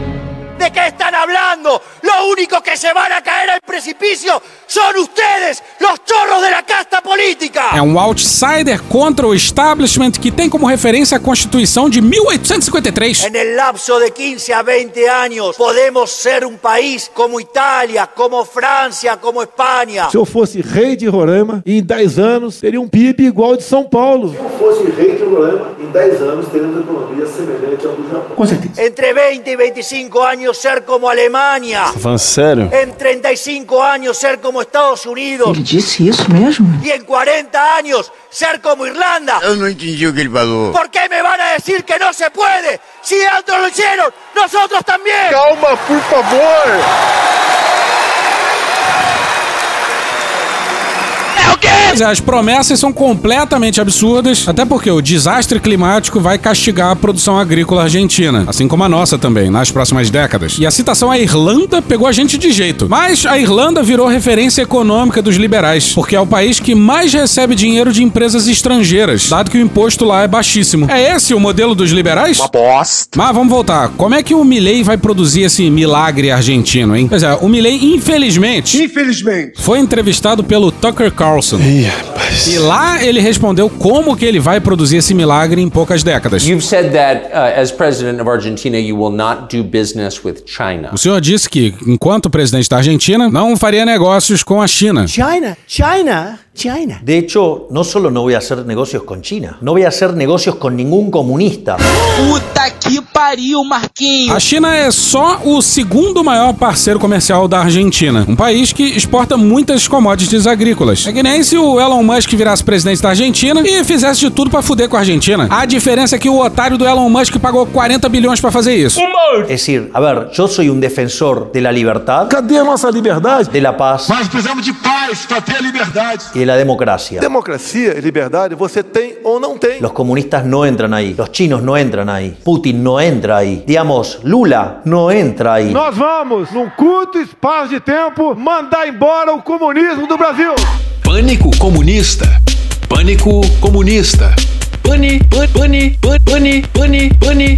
¿De qué están hablando? Lo único que se van a caer al precipicio son ustedes, los chorros de la casta política.
É um outsider contra o establishment que tem como referência a Constituição de 1853.
En el lapso de 15 a 20 años podemos ser un país como Italia, como Francia, como España.
Se eu fosse rei de Roraima, em 10 anos teria um PIB igual ao de São Paulo. Se eu fosse rei de Roraima, em 10 anos teríamos economia semelhante ao do Japão.
Com certeza.
Entre 20 y 25 años ser como Alemania.
Falando sério?
En 35 años ser como Estados Unidos.
Ele disse isso mesmo?
Y en 40 años ser como Irlanda.
Eu não entendi o que ele falou.
¿Por qué me van a decir que no se puede? Si otros lo hicieron, nosotros también.
Calma, por favor!
¿Es o qué?
Pois é, as promessas são completamente absurdas, até porque o desastre climático vai castigar a produção agrícola argentina, assim como a nossa também, nas próximas décadas. E a citação à Irlanda pegou a gente de jeito. Mas a Irlanda virou referência econômica dos liberais, porque é o país que mais recebe dinheiro de empresas estrangeiras, dado que o imposto lá é baixíssimo. É esse o modelo dos liberais? Uma
bosta.
Mas vamos voltar. Como é que o Milley vai produzir esse milagre argentino, hein? Pois é, o Milley, infelizmente,
Infelizmente.
foi entrevistado pelo Tucker Carlson.
Ih, rapaz.
E lá ele respondeu como que ele vai produzir esse milagre em poucas décadas.
You've said that uh, as president of Argentina, you will not do business with China.
O senhor disse que, enquanto presidente da Argentina, não faria negócios com a China.
China, China, China.
De hecho, no solo no voy a hacer negocios con China, no voy a hacer negocios con ningún comunista.
Puta que pariu, Marquinhos.
A China é só o segundo maior parceiro comercial da Argentina, um país que exporta muitas commodities agrícolas. É que nem se o Elon Musk virasse presidente da Argentina e fizesse de tudo pra fuder com a Argentina. A diferença é que o otário do Elon Musk pagou 40 bilhões pra fazer isso.
Es decir, a ver, yo soy un defensor de la libertad,
Cadê a nossa liberdade?
de la paz
Nós precisamos de paz para ter a liberdade.
de la democracia.
Democracia e liberdade você tem ou não tem.
Los comunistas no entran ahí, los chinos no entran ahí, Putin no entra ahí, digamos, Lula no entra ahí.
Nós vamos, num curto espaço de tempo, mandar embora o comunismo do Brasil.
Pânico comunista. Pânico comunista.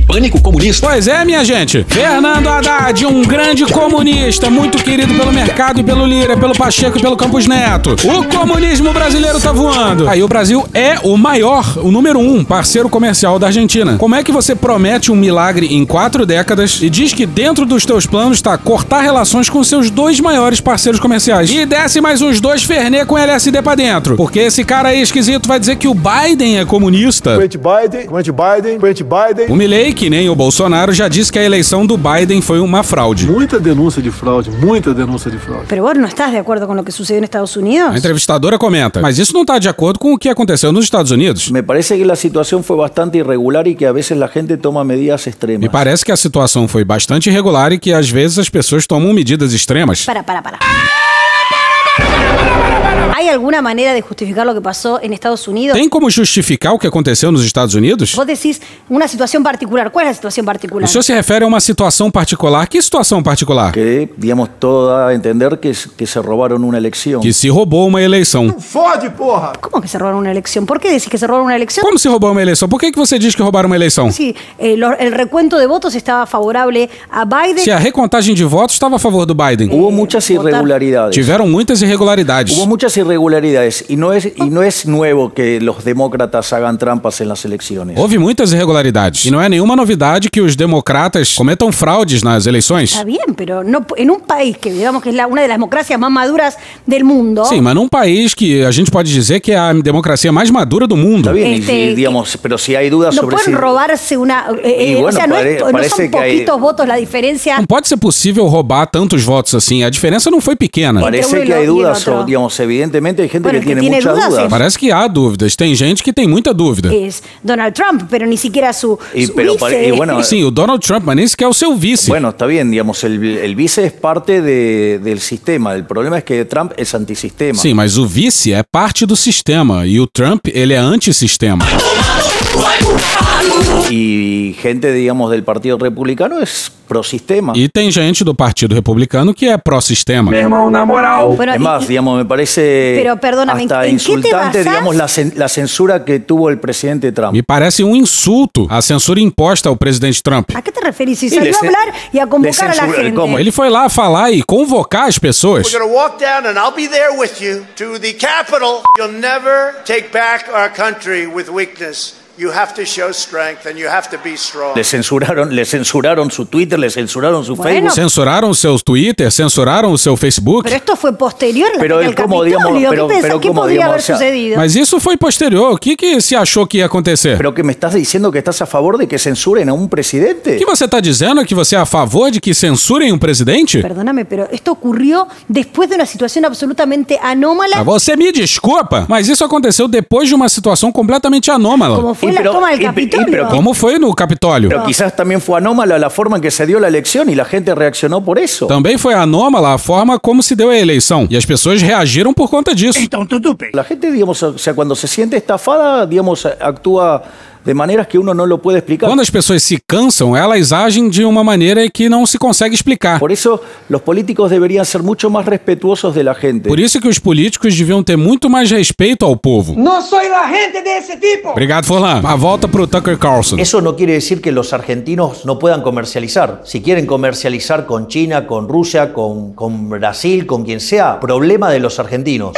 Pânico comunista.
Pois é, minha gente. Fernando Haddad, um grande comunista, muito querido pelo mercado e pelo Lira, pelo Pacheco e pelo Campos Neto. O comunismo brasileiro tá voando. Aí o Brasil é o maior, o número um parceiro comercial da Argentina. Como é que você promete um milagre em quatro décadas e diz que dentro dos teus planos está cortar relações com seus dois maiores parceiros comerciais? E desce mais uns dois Fernet com LSD pra dentro. Porque esse cara aí esquisito vai dizer que o Biden é comunista.
Presidente Biden, presidente Biden, presidente Biden.
O Milley, que nem o Bolsonaro, já disse que a eleição do Biden foi uma fraude.
Muita denúncia de fraude, muita denúncia de fraude.
Pero vos no estás de acuerdo con lo que sucedió en Estados Unidos?
A entrevistadora comenta, mas isso não está de acordo com o que aconteceu nos Estados Unidos.
Me parece que la situación fue bastante irregular y que a veces la gente toma medidas extremas.
Me parece que a situação foi bastante irregular e que às vezes as pessoas tomam medidas extremas.
Para, para, para. ¿Hay alguna manera de justificar lo que pasó en Estados Unidos?
Tem como justificar o que aconteceu nos Estados Unidos?
Vos decís una situación particular. ¿Cuál es la situación particular?
O senhor se refere a uma situação particular? Que situação particular?
Que, digamos, todo da a entender que, que se robaron una elección.
Que se roubou uma eleição.
Fode, porra!
¿Cómo que se robaron una elección? ¿Por qué decís que se robaron una elección?
Como se roubou uma eleição? Por que, que você diz que roubaram uma eleição?
Sí, eh, el recuento de votos estaba favorable a Biden.
Se a recontagem de votos estava a favor do Biden.
Hubo muchas irregularidades.
Tiveram muitas irregularidades.
Hubo muchas irregularidades y no es y no es nuevo que los demócratas hagan trampas en las elecciones.
Houve muitas irregularidades. E não é nenhuma novidade que os democratas cometam fraudes nas eleições.
Está bien, pero no, en un país que digamos que es la- una de las democracias más maduras del mundo.
Sim, mas num país que a gente pode dizer que é a democracia mais madura do mundo.
Está bien,
Este,
y, digamos, pero si hay dudas
No
sobre
pueden
si
robarse una. eh, eh, o
bueno,
sea, no, es- no son
que hay-
poquitos votos la diferencia.
Não pode ser possível roubar tantos votos assim. A diferença não foi pequena.
parece que hay
lo- y
digamos, evidentemente hay gente
Bueno,
que
el que
tiene,
tiene
muchas
dudas
dudas.
Parece que há dúvidas. Tem gente que tem muita dúvida.
Es Donald Trump, pero ni siquiera su.
Y
su
pero
vice.
y bueno,
Sim, o Donald Trump, mas nem sequer o seu vice.
Bueno, está bien, digamos, el, el vice es parte de- del sistema. El problema es que Trump es antisistema.
Sim, mas o vice é parte do sistema. E o Trump, ele é antissistema.
Y gente, digamos, del Partido Republicano es prosistema.
E tem gente do Partido Republicano que é pró-sistema.
Bueno,
es más,
y-
digamos, me parece
Pero, perdóname,
hasta
¿en qué te
insultante,
basás?
digamos, la, la censura que tuvo el presidente Trump.
Me parece um insulto a censura imposta ao presidente Trump.
¿A qué te referís?
Y
salió
le
a hablar y a convocar a gente.
¿cómo?
Ele foi lá falar e convocar as pessoas.
We're going to walk down and I'll be there with you to the Capitol. You'll never take back our country with weakness. You have to show strength and you have to be strong.
Le censuraron, le censuraron su Twitter, le censuraron su
Bueno.
Facebook.
Censuraram o seu Twitter, censuraram o seu Facebook.
Pero esto fue posterior
Pero ¿cómo,
Capitolio.
digamos,
¿Qué
pero-
pensás?
pero
¿Qué
cómo,
podría
digamos,
haber
o sea,
sucedido?
Mas isso foi posterior. O que, que se achou que ia acontecer?
Pero que me estás diciendo que estás a favor de que censuren a un presidente.
Que você está dizendo que você é a favor de que censurem um presidente?
Perdóname, pero esto ocurrió después de una situación absolutamente anómala,
Ah, Você me desculpa, mas isso aconteceu depois de uma situação completamente anômala.
como fue
Y
la
pero-
toma del
y- y-
Capitolio.
pero-
Como foi no Capitólio.
Pero quizás también fue anómala la forma en que se dio la elección y la gente reaccionó por eso.
Também foi anômala a forma como se deu a eleição. E as pessoas reagiram por conta disso.
La gente, digamos, o sea, cuando se siente estafada, digamos, actúa de maneras que uno no lo puede explicar.
Quando as pessoas se cansam, elas agem de uma maneira que não se consegue explicar.
Por eso los políticos deberían ser mucho más respetuosos de la gente.
Por isso que os políticos deviam ter muito mais respeito ao povo.
No soy la gente de ese tipo.
Obrigado, Forlan. A volta pro Tucker Carlson.
Eso no quiere decir que los argentinos no puedan comercializar. Si quieren comercializar con China, con Rusia, con, con Brasil, con quien sea, problema de los argentinos.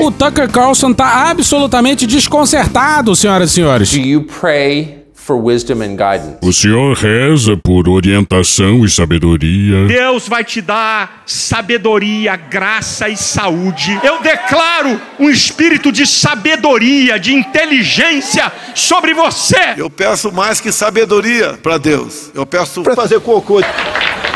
O Tucker Carlson tá absolutamente desconcertado, senhoras e senhores.
Do you pray for wisdom and guidance?
O senhor reza por orientação e sabedoria.
Deus vai te dar sabedoria, graça e saúde. Eu declaro um espírito de sabedoria, de inteligência sobre você.
Eu peço mais que sabedoria para Deus. Eu peço para fazer cocô.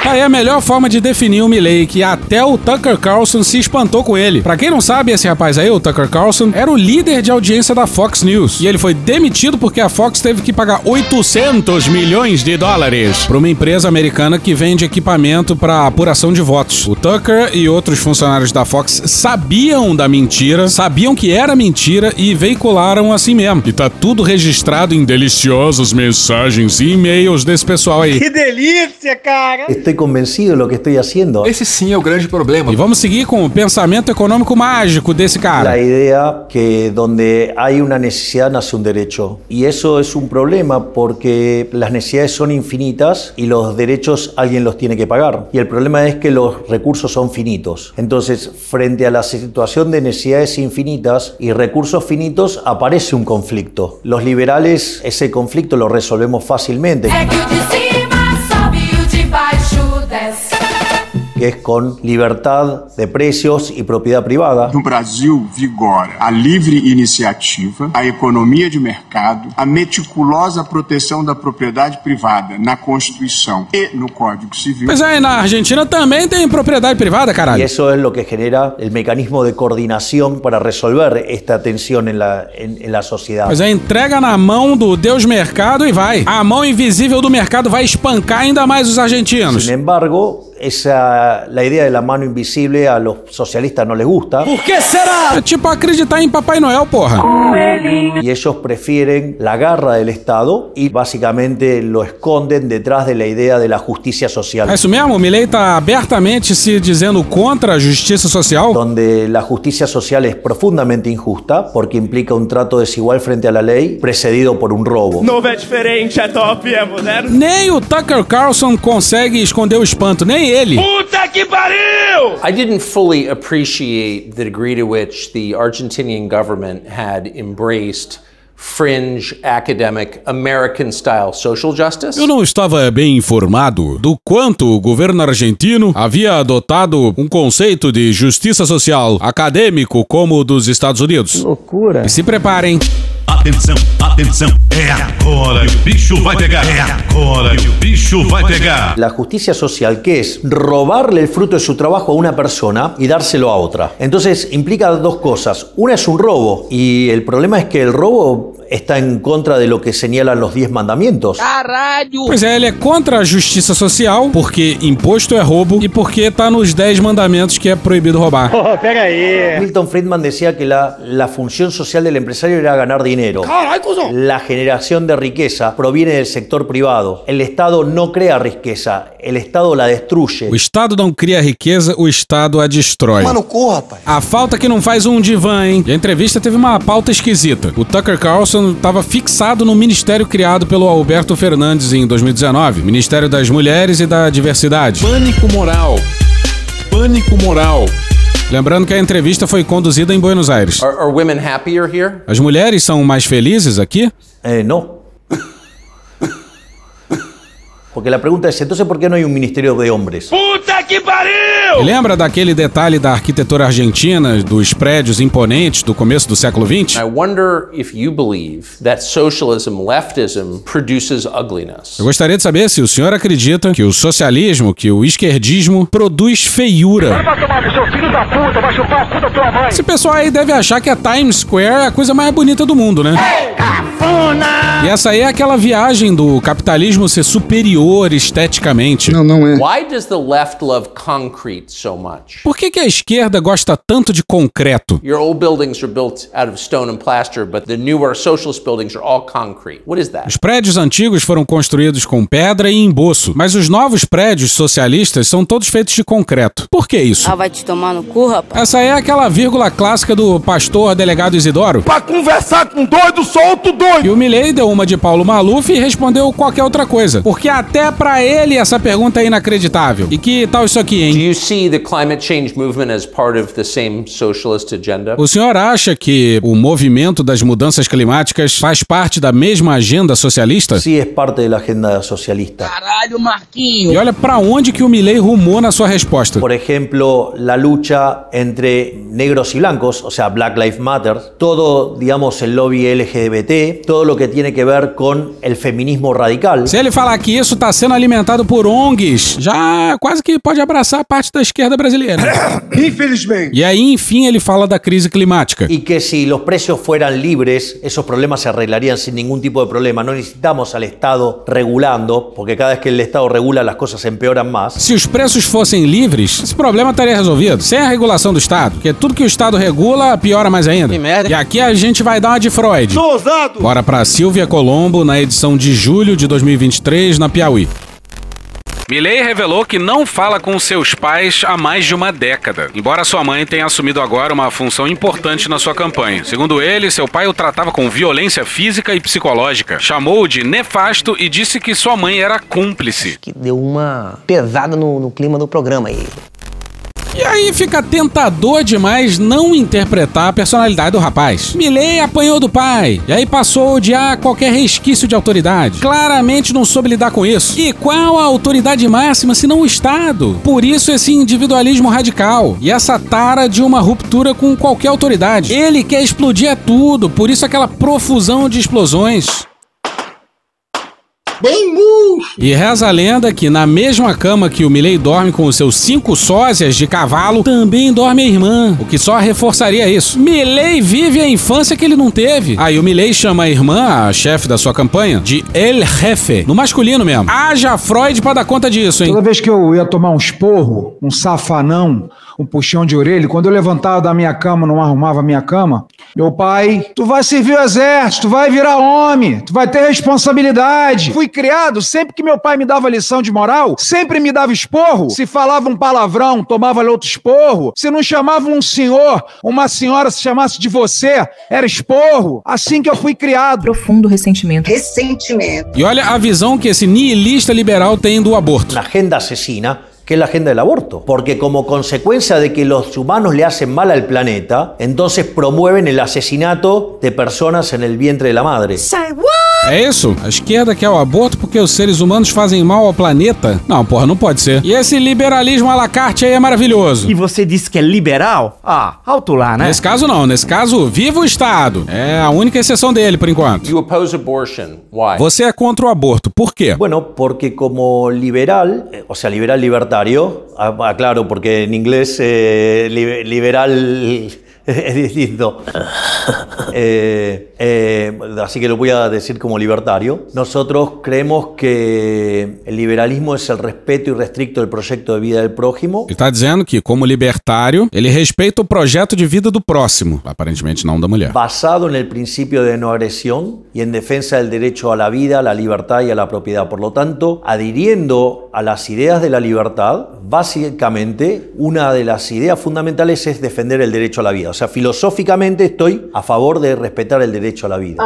Aí a melhor forma de definir o Milley, que até o Tucker Carlson se espantou com ele. Pra quem não sabe, esse rapaz aí, o Tucker Carlson, era o líder de audiência da Fox News. E ele foi demitido porque a Fox teve que pagar 800 milhões de dólares pra uma empresa americana que vende equipamento para apuração de votos. O Tucker e outros funcionários da Fox sabiam da mentira, sabiam que era mentira e veicularam assim mesmo. E tá tudo registrado em deliciosas mensagens e e-mails desse pessoal aí.
Que delícia, cara!
Estoy convencido de lo que estoy haciendo.
Esse sim é o grande problema.
E vamos seguir com o pensamento econômico mágico desse cara.
La idea que donde hay una necesidad nace un derecho. Y eso es un problema porque las necesidades son infinitas y los derechos alguien los tiene que pagar. Y el problema es que los recursos son finitos. Entonces, frente a la situación de necesidades infinitas y recursos finitos, aparece un conflicto. Los liberales ese conflicto lo resolvemos fácilmente.
Que
es con libertad de precios y propiedad privada.
No Brasil vigora a livre iniciativa, a economia de mercado, a meticulosa proteção da propriedade privada na Constituição e no Código Civil.
Pois é, na Argentina também tem propriedade privada, caralho.
eso es lo que genera el mecanismo de coordinación para resolver esta tensión en la, en, en la sociedad.
Pois é, entrega na mão do Deus Mercado e vai. A mão invisível do mercado vai espancar ainda mais os argentinos.
Sin embargo, esa, la idea de la mano invisible a los socialistas no les gusta.
Por que será? É tipo acreditar em Papai Noel, porra.
Y ellos prefieren la garra del Estado y básicamente lo esconden detrás de la idea de la justicia social.
É isso mesmo? O Milley tá abertamente se dizendo contra a justiça social.
Donde la justicia social es profundamente injusta porque implica un trato desigual frente a la ley precedido por un robo.
Novo é diferente, é top, é moderno.
Nem o Tucker Carlson consegue esconder o espanto, nem ele.
Puta que pariu!
I didn't fully appreciate the degree to which the Argentinian government had embraced fringe academic American style social justice.
Eu não estava bem informado do quanto o governo argentino havia adotado um conceito de justiça social acadêmico como o dos Estados Unidos.
Loucura.
E se preparem.
Atenção, atenção, é agora que o bicho vai pegar. É agora que o bicho vai pegar.
La justicia social, que es robarle el fruto de su trabajo a una persona y dárselo a otra. Entonces implica dos cosas. Una es un robo y el problema es que el robo está en contra de lo que señalan los diez mandamientos.
Caralho!
Pois é, ele é contra a justiça social, porque imposto é roubo e porque tá nos 10 mandamentos que é proibido roubar.
Pô, pega aí.
Milton Friedman decía que la, la función social del empresario era ganar dinero. La generación de riqueza proviene del sector privado. El Estado no crea riqueza, el Estado la destruye.
O Estado não cria riqueza, o Estado a destrói.
Mano, corra, rapaz.
A falta que não faz um divã, hein? E a entrevista teve uma pauta esquisita. O Tucker Carlson estava fixado no ministério criado pelo Alberto Fernandes em 2019, Ministério das Mulheres e da Diversidade.
Pânico moral. Pânico moral.
Lembrando que a entrevista foi conduzida em Buenos Aires.
Are, are women happier here?
As mulheres são mais felizes aqui?
Eh, no. Porque la pregunta es, entonces, ¿por qué no hay un ministerio de hombres?
Puta que
E
pariu!
lembra daquele detalhe da arquitetura argentina, dos prédios imponentes do começo do século XX?
I wonder if you believe that socialism, leftism, produces ugliness.
Eu gostaria de saber se o senhor acredita que o socialismo, que o esquerdismo produz feiura.
Vai tomar no seu filho da puta, vai chupar a puta da tua mãe.
Esse pessoal aí deve achar que a Times Square é a coisa mais bonita do mundo, né? E essa aí é aquela viagem do capitalismo ser superior superior esteticamente.
Não, não é.
Why does the left love concrete so much?
Por que, que a esquerda gosta tanto de concreto?
Your old buildings are built out of stone and plaster, but the newer socialist buildings are all concrete. What is that?
Os prédios antigos foram construídos com pedra e emboço, mas os novos prédios socialistas são todos feitos de concreto. Por que isso?
Ah, vai te tomar no cu, rapaz.
Essa é aquela vírgula clássica do pastor delegado Isidoro.
Pra conversar com doido, solto doido.
E o Milley deu uma de Paulo Maluf e respondeu qualquer outra coisa. Porque até pra ele essa pergunta é inacreditável. E que tal isso aqui,
Do
hein?
you see the climate change movement as part of the same socialist agenda?
O senhor acha que o movimento das mudanças climáticas faz parte da mesma agenda socialista?
Sí, es parte de la agenda socialista.
Caralho, Marquinho.
E olha pra onde que o Milley rumou na sua resposta.
Por ejemplo, la lucha entre negros y blancos, o sea, Black Lives Matter, todo, digamos, el lobby LGBT, todo lo que tiene que ver con el feminismo radical.
Se ele falar que isso está sendo alimentado por ONGs, já quase que pode abraçar a parte da esquerda brasileira.
Infelizmente.
E aí, enfim, ele fala da crise climática.
Y que si los precios fueran libres, esos problemas se arreglarían sin ningún tipo de problema. No necesitamos al Estado regulando, porque cada vez que el Estado regula las cosas empeoran más.
Se os preços fossem livres, esse problema estaria resolvido. Sem a regulação do Estado. Porque tudo que o Estado regula, piora mais ainda.
Que merda.
E aqui a gente vai dar uma de Freud.
Sou ousado.
Bora pra Silvia Colombo na edição de julho de 2023 na Piauí. Milley revelou que não fala com seus pais há mais de uma década, embora sua mãe tenha assumido agora uma função importante na sua campanha. Segundo ele, seu pai o tratava com violência física e psicológica, chamou-o de nefasto e disse que sua mãe era cúmplice.
Que deu uma pesada no, no clima do programa aí.
E aí fica tentador demais não interpretar a personalidade do rapaz. Milley apanhou do pai, e aí passou a odiar qualquer resquício de autoridade. Claramente não soube lidar com isso. E qual a autoridade máxima se não o Estado? Por isso esse individualismo radical e essa tara de uma ruptura com qualquer autoridade. Ele quer explodir tudo, por isso aquela profusão de explosões.
Bem murcho.
E reza a lenda que na mesma cama que o Milley dorme com os seus cinco sósias de cavalo, também dorme a irmã, o que só reforçaria isso. Milley vive a infância que ele não teve. Aí o Milley chama a irmã, a chefe da sua campanha, de El Jefe, no masculino mesmo. Haja Freud pra dar conta disso, hein?
Toda vez que eu ia tomar um esporro, um safanão, um puxão de orelha, quando eu levantava da minha cama, não arrumava a minha cama, meu pai, tu vai servir o exército, tu vai virar homem, tu vai ter responsabilidade. Fui criado, sempre que meu pai me dava lição de moral, sempre me dava esporro. Se falava um palavrão, tomava outro esporro. Se não chamava um senhor, uma senhora se chamasse de você, era esporro. Assim que eu fui criado.
Profundo ressentimento.
Ressentimento.
E olha a visão que esse nihilista liberal tem do aborto.
La agenda asesina que es la agenda del aborto. Porque como consecuencia de que los humanos le hacen mal al planeta, entonces promueven el asesinato de personas en el vientre de la madre.
É isso? A esquerda quer o aborto porque os seres humanos fazem mal ao planeta? Não, porra, não pode ser. E esse liberalismo à la carte aí é maravilhoso.
E você disse que é liberal? Ah, alto lá, né?
Nesse caso não, nesse caso, viva o Estado. É a única exceção dele por enquanto.
You oppose abortion. Why?
Você é contra o aborto, por quê?
Bueno, porque como liberal, eh, o sea, liberal libertario, ah, ah, claro, porque en inglés eh, li- liberal es distinto. Eh, eh, así que lo voy a decir como libertario. Nosotros creemos que el liberalismo es el respeto irrestricto del proyecto de vida del prójimo.
Ele tá dizendo que, como libertário, ele respeita o projeto de vida do próximo, aparentemente não da mulher.
basado en el principio de no agresión y en defensa del derecho a la vida, a la libertad y a la propiedad. Por lo tanto, adhiriendo a las ideas de la libertad, básicamente una de las ideas fundamentales es defender el derecho a la vida. O sea, filosóficamente estoy a favor de respetar el derecho a la vida.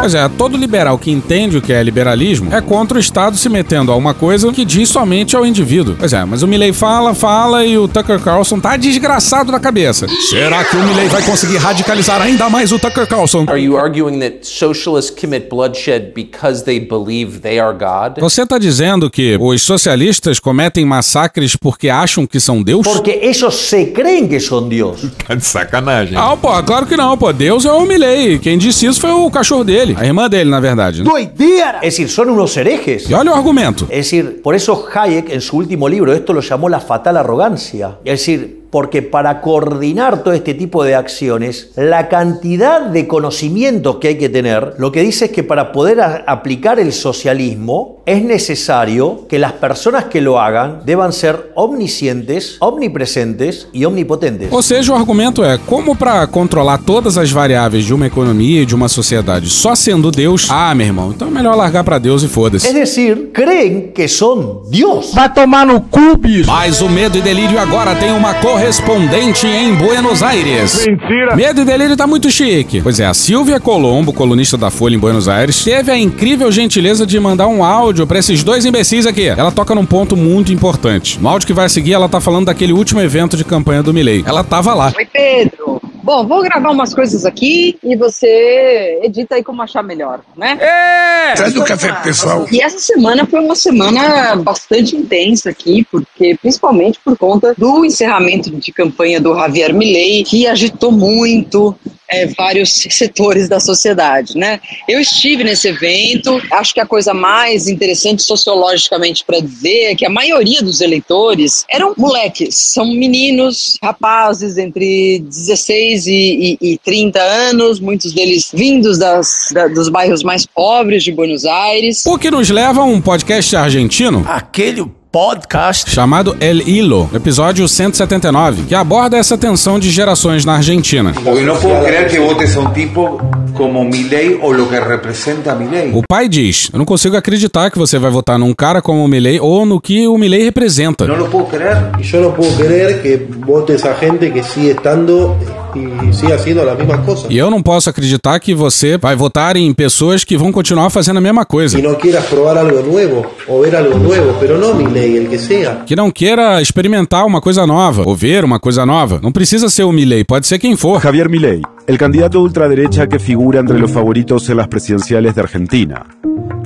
Pois é, todo liberal que entende o que é liberalismo é contra o Estado se metendo a uma coisa que diz somente ao indivíduo. Pois é, mas o Milley fala, fala e o Tucker Carlson tá desgraçado na cabeça. Será que o Milley vai conseguir radicalizar ainda mais o Tucker Carlson?
Are you arguing that socialists commit bloodshed because they believe they are God?
Você tá dizendo que os socialistas cometem massacres porque acham que são Deus?
Porque ellos se creen que son Dios.
Tá de sacanagem.
Ah, pô, claro que não, pô. Deus é o Milley. Quem disse isso foi o cachorro dele. A irmã dele, na verdade. né?
¡Doidera! Es decir, son unos herejes.
E olha o argumento.
Es decir, por eso Hayek en su último libro esto lo llamó la fatal arrogancia. Es decir, Porque para coordinar todo este tipo de acciones, la cantidad de conocimientos que hay que tener, lo que dice es que para poder aplicar el socialismo es necesario que las personas que lo hagan deban ser omniscientes, omnipresentes y omnipotentes.
Ou seja, o argumento é como pra controlar todas as variáveis de uma economia e de uma sociedade só sendo Deus, ah, meu irmão, então é melhor largar pra Deus e foda-se.
Es decir, creen que son Dios.
Vai tomar no cu, bicho! Mas o Medo e Delírio agora tem uma correspondente em Buenos Aires.
Mentira!
Medo e Delírio tá muito chique. Pois é, a Silvia Colombo, colunista da Folha em Buenos Aires, teve a incrível gentileza de mandar um áudio pra esses dois imbecis aqui. Ela toca num ponto muito importante. No áudio que vai seguir, ela tá falando daquele último evento de campanha do Milley. Ela tava lá.
Oi, Pedro. Bom, vou gravar umas coisas aqui e você edita aí como achar melhor, né? É!
Traz o café pro pessoal.
E essa semana foi uma semana bastante intensa aqui, porque principalmente por conta do encerramento de campanha do Javier Milei, que agitou muito é, vários setores da sociedade, né? Eu estive nesse evento, acho que a coisa mais interessante sociologicamente para dizer é que a maioria dos eleitores eram moleques, são meninos, rapazes entre 16 e, e, e 30 anos, muitos deles vindos das, da- dos bairros mais pobres de Buenos Aires.
O que nos leva a um podcast argentino.
Aquele podcast
chamado El Hilo, episódio 179, que aborda essa tensão de gerações na Argentina.
Porque no puedo creer que votes a un tipo como Milei o lo que representa Milei.
O pai diz: Eu não consigo acreditar que você vai votar num cara como o Milley ou no que o Milley representa.
No lo puedo creer.
Yo no puedo creer que votes a gente que sigue estando y sigue haciendo las mismas cosas.
E eu não posso acreditar que você vai votar em pessoas que vão continuar fazendo a mesma coisa.
Y no quieras probar algo nuevo o ver algo nuevo, pero no mi ley, el que sea.
Que não queira experimentar uma coisa nova ou ver uma coisa nova. Não precisa ser o Milley, pode ser quem for.
Javier Milei, el candidato ultraderecha que figura entre los favoritos en las presidenciales de Argentina.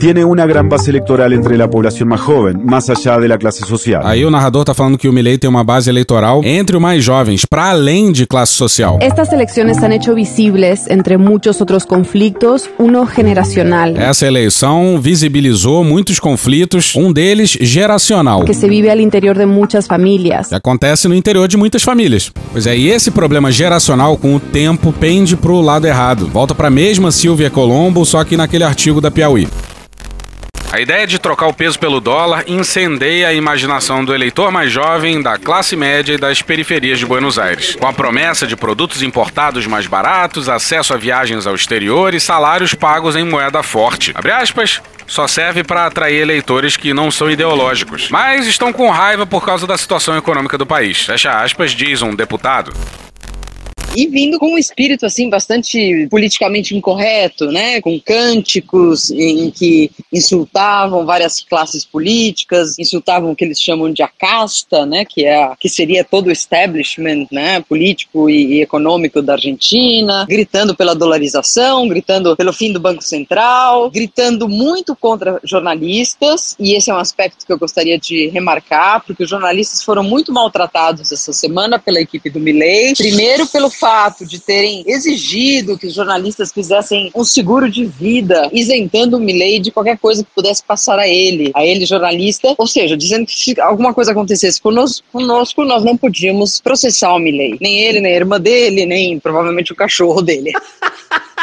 Tiene una gran base electoral entre la población más joven, más allá de la clase social.
Aí o narrador tá falando que o Milley tem uma base eleitoral entre os mais jovens, para além de classe social.
Estas elecciones han hecho visibles, entre muchos otros conflictos, uno generacional
Essa eleição visibilizou muitos conflitos, um deles geracional.
que se vive al interior de muchas familias.
que acontece no interior de muitas famílias. Pois é, e esse problema geracional com o tempo pende pro lado errado. Volta pra mesma Silvia Colombo, só que naquele artigo da Piauí. A ideia de trocar o peso pelo dólar incendeia a imaginação do eleitor mais jovem, da classe média e das periferias de Buenos Aires. Com a promessa de produtos importados mais baratos, acesso a viagens ao exterior e salários pagos em moeda forte. Abre aspas, só serve para atrair eleitores que não são ideológicos, mas estão com raiva por causa da situação econômica do país. Fecha aspas, diz um deputado.
E vindo com um espírito assim bastante politicamente incorreto, né, com cânticos em que insultavam várias classes políticas, insultavam o que eles chamam de a casta, né, que é que seria todo o establishment, né, político e, e econômico da Argentina, gritando pela dolarização, gritando pelo fim do Banco Central, gritando muito contra jornalistas, e esse é um aspecto que eu gostaria de remarcar, porque os jornalistas foram muito maltratados essa semana pela equipe do Milley, primeiro pelo fato de terem exigido que os jornalistas fizessem um seguro de vida, isentando o Milley de qualquer coisa que pudesse passar a ele, a ele jornalista, ou seja, dizendo que se alguma coisa acontecesse conosco, conosco nós não podíamos processar o Milley, nem ele, nem a irmã dele, nem provavelmente o cachorro dele.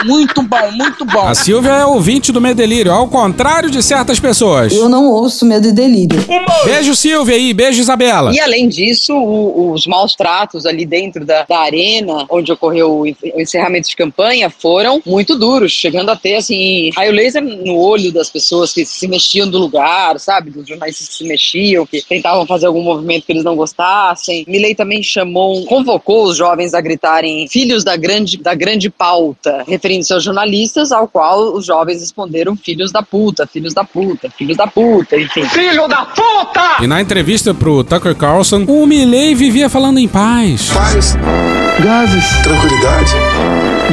Muito bom, muito bom.
A Silvia é ouvinte do Medelírio, ao contrário de certas pessoas.
Eu não ouço Medo e Delírio.
Beijo, Silvia, aí. Beijo, Isabela.
E além disso, o- os maus tratos ali dentro da, da arena, onde ocorreu o en- o encerramento de campanha, foram muito duros, chegando a ter, assim, raio laser no olho das pessoas que se mexiam do lugar, sabe? Dos jornalistas que se mexiam, que tentavam fazer algum movimento que eles não gostassem. Milley também chamou, convocou os jovens a gritarem filhos da grande, da grande pauta, referindo-se aos jornalistas, ao qual os jovens responderam filhos da puta, filhos da puta, filhos da puta, enfim. Filho da puta!
E na entrevista pro Tucker Carlson, o Milley vivia falando em paz.
Paz. Gases. Tranquilidade.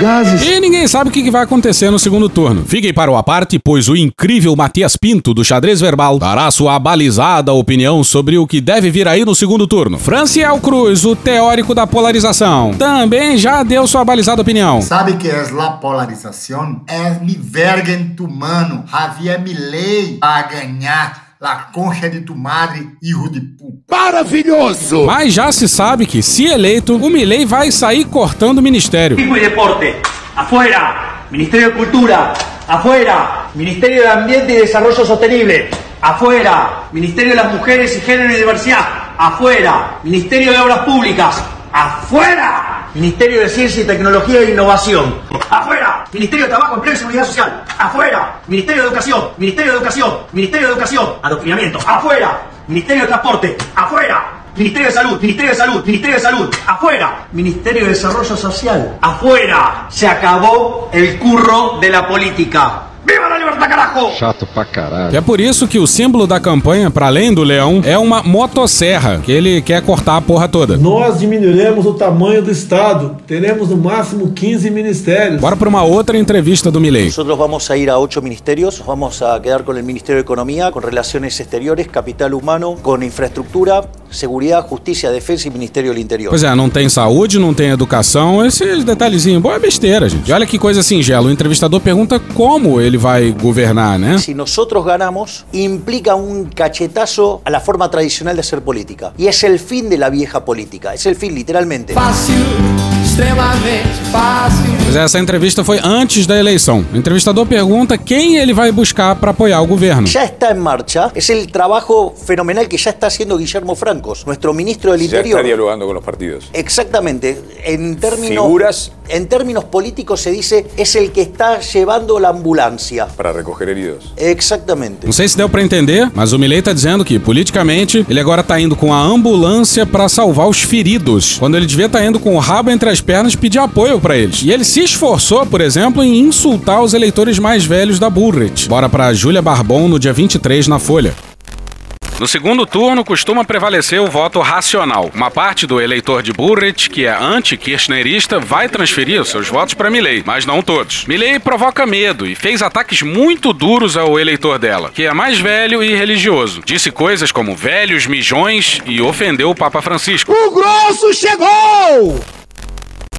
Gases.
E ninguém sabe o que que vai acontecer no segundo turno. Fiquem para o aparte, pois o incrível Matias Pinto, do Xadrez Verbal, dará sua abalizada opinião sobre o que deve vir aí no segundo turno. Franciel Cruz, o teórico da polarização, também já deu sua abalizada opinião.
¿Sabe qué es la polarización? Es mi tu mano. Javier Milei va a ganar.
La concha de tu madre, hijo de puta.
Maravilhoso! Mas já se sabe que, se eleito, o Milley vai sair cortando o ministério.
y Deporte, afuera. Ministerio de Cultura, afuera. Ministerio de Ambiente y Desarrollo Sostenible, afuera. Ministerio de las Mujeres y Género y Diversidad, afuera. Ministerio de Obras Públicas, afuera. Ministerio de Ciencia y Tecnología e Innovación, afuera. Ministerio de Trabajo, Empleo y Seguridad Social, afuera. Ministerio de Educación, Ministerio de Educación, Ministerio de Educación, Adoctrinamiento, afuera. Ministerio de Transporte, afuera. Ministerio de Salud, Ministerio de Salud, Ministerio de Salud, afuera. Ministerio de Desarrollo Social, afuera. Se acabó el curro de la política. ¡Viva la libertad, carajo!
Chato pra caralho. É por isso que o símbolo da campanha, para além do leão, é uma motosserra, que ele quer cortar a porra toda.
Nós diminuiremos o tamanho do Estado. Teremos no máximo 15 ministérios.
Bora pra uma outra entrevista do Milley.
Nosotros vamos a ir a ocho ministerios, nos vamos a quedar con el Ministerio de Economía, con Relaciones Exteriores, Capital Humano, con Infraestructura, Seguridad, Justicia, Defensa y Ministerio del Interior.
Pois é, não tem saúde, não tem educação, esses detalhezinhos. Boa besteira, gente. E olha que coisa singela. O entrevistador pergunta como ele vai governar, né?
Si nosotros ganamos, implica un cachetazo la forma tradicional de hacer política. Es el fin de la vieja política. Es el fin, literalmente.
Extremamente fácil.
Pois é, essa entrevista foi antes da eleição. O entrevistador pergunta quem ele vai buscar para apoiar o governo.
Ya está en marcha. Es el trabajo fenomenal que ya está haciendo Guillermo Francos, nuestro ministro
Ya
Interior.
está dialogando con los partidos.
Exactamente. En términos,
Figuras.
en términos políticos se dice es el que está llevando la ambulancia.
Para recoger heridos.
Exactamente.
Não sei se deu pra entender, mas o Milley tá dizendo que, politicamente, ele agora tá indo com a ambulância pra salvar os feridos, quando ele devia estar indo com o rabo entre as pernas pedir apoio pra eles. E ele se esforçou, por exemplo, em insultar os eleitores mais velhos da Burrit. Bora pra Júlia Barbon no dia 23 na Folha. No segundo turno, costuma prevalecer o voto racional. Uma parte do eleitor de Burrit, que é anti-kirchnerista, vai transferir os seus votos para Milley, mas não todos. Milley provoca medo e fez ataques muito duros ao eleitor dela, que é mais velho e religioso. Disse coisas como velhos mijões e ofendeu o Papa Francisco.
O grosso chegou!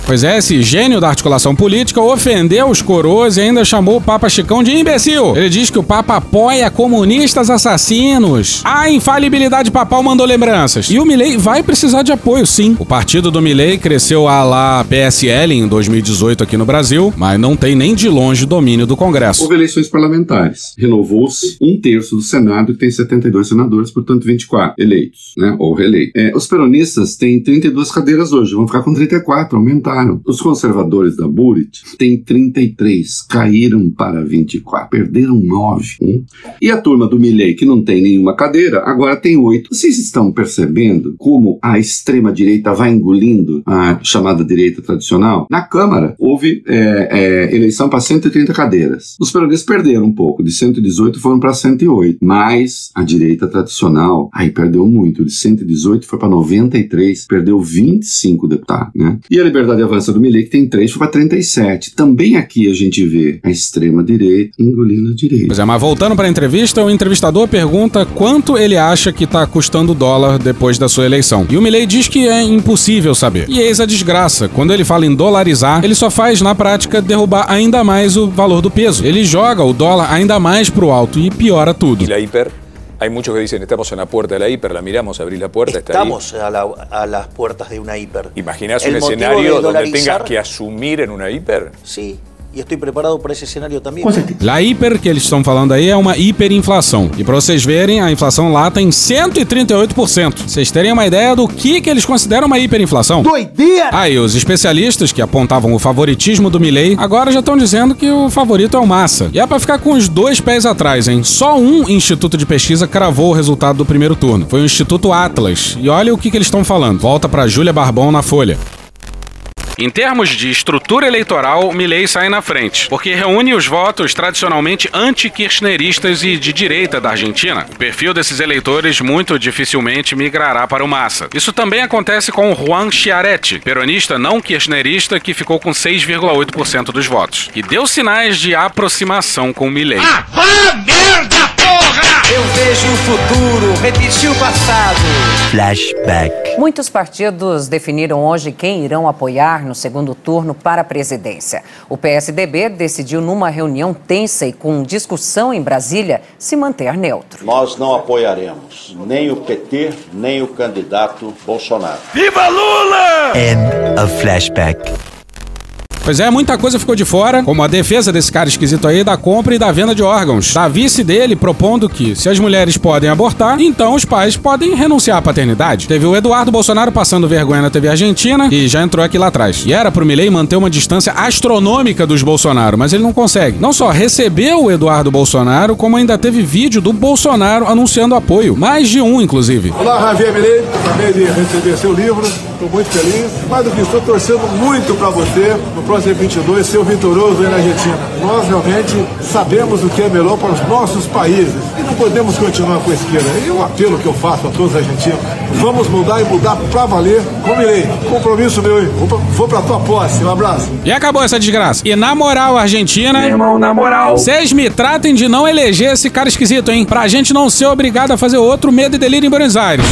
Pois é, esse gênio da articulação política ofendeu os coroas e ainda chamou o Papa Chicão de imbecil. Ele diz que o Papa apoia comunistas assassinos. A infalibilidade papal mandou lembranças. E o Milley vai precisar de apoio, sim. O partido do Milley cresceu a lá PSL em 2018 aqui no Brasil, mas não tem nem de longe domínio do Congresso.
Houve eleições parlamentares. Renovou-se um terço do Senado, que tem 72 senadores, portanto 24 eleitos, né? Ou reeleitos. É, os peronistas têm 32 cadeiras hoje, vão ficar com 34, aumentaram. Os conservadores da Burit têm 33, caíram para 24, perderam 9. Hum? E a turma do Milley, que não tem nenhuma cadeira, agora tem 8. Vocês estão percebendo como a extrema-direita vai engolindo a chamada direita tradicional? Na Câmara, houve é, é, eleição para 130 cadeiras. Os peronistas perderam um pouco, de 118 foram para 108. Mas a direita tradicional, aí perdeu muito, de 118 foi para 93, perdeu 25 deputados. Né? E a Liberdade Avança do Milley, que tem 3, foi para 37. Também aqui a gente vê a extrema-direita engolindo a direita.
Pois é, mas voltando para a entrevista, o entrevistador pergunta quanto ele acha que está custando o dólar depois da sua eleição. E o Milley diz que é impossível saber. E eis a desgraça. Quando ele fala em dolarizar, ele só faz, na prática, derrubar ainda mais o valor do peso. Ele joga o dólar ainda mais pro alto e piora tudo.
Y la hiper. Hay muchos que dicen, estamos en la puerta de la hiper, la miramos, abrir la puerta, está ahí.
Estamos a, la- a las puertas de una hiper.
¿Imaginás un escenario
de
donde
dolarizar-
tengas que asumir en una hiper?
Sí, y estoy preparado para ese escenario también.
La hiper que eles estão falando aí é uma hiperinflação. E pra vocês verem, a inflação lá tá em 138%. Vocês terem uma ideia do que, que eles consideram uma hiperinflação?
Doideira!
Aí, os especialistas que apontavam o favoritismo do Milley agora já estão dizendo que o favorito é o Massa. E é pra ficar com os dois pés atrás, hein? Só um instituto de pesquisa cravou o resultado do primeiro turno. Foi o Instituto Atlas. E olha o que, que eles estão falando. Volta pra Júlia Barbon na Folha. Em termos de estrutura eleitoral, Milley sai na frente, porque reúne os votos tradicionalmente anti-kirchneristas e de direita da Argentina. O perfil desses eleitores muito dificilmente migrará para o Massa. Isso também acontece com Juan Chiaretti, peronista não kirchnerista que ficou com 6,8% dos votos, e deu sinais de aproximação com Milley.
Ah, merda, porra!
Eu vejo o futuro, repetir o passado.
Flashback.
Muitos partidos definiram hoje quem irão apoiar no segundo turno para a presidência. O PSDB decidiu, numa reunião tensa e com discussão em Brasília, se manter neutro.
Nós não apoiaremos nem o PT, nem o candidato Bolsonaro.
Viva Lula!
End of flashback.
Pois é, muita coisa ficou de fora, como a defesa desse cara esquisito aí da compra e da venda de órgãos. Da vice dele propondo que, se as mulheres podem abortar, então os pais podem renunciar à paternidade. Teve o Eduardo Bolsonaro passando vergonha na TV Argentina e já entrou aqui lá atrás. E era pro Milei manter uma distância astronômica dos Bolsonaro, mas ele não consegue. Não só recebeu o Eduardo Bolsonaro, como ainda teve vídeo do Bolsonaro anunciando apoio. Mais de um, inclusive.
Olá, Javier Milei. Acabei de receber seu livro. Estou muito feliz. Mais do que estou torcendo muito para você no próximo 22 ser vitorioso aí na Argentina. Nós realmente sabemos o que é melhor para os nossos países e não podemos continuar com a esquerda. E o apelo que eu faço a todos os argentinos: vamos mudar e mudar para valer. Combinei. Compromisso meu. hein? Vou para tua posse. Um abraço.
E acabou essa desgraça. E na moral, Argentina.
Meu irmão, na moral.
Vocês me tratem de não eleger esse cara esquisito, hein? Pra gente não ser obrigado a fazer outro medo e delírio em Buenos Aires.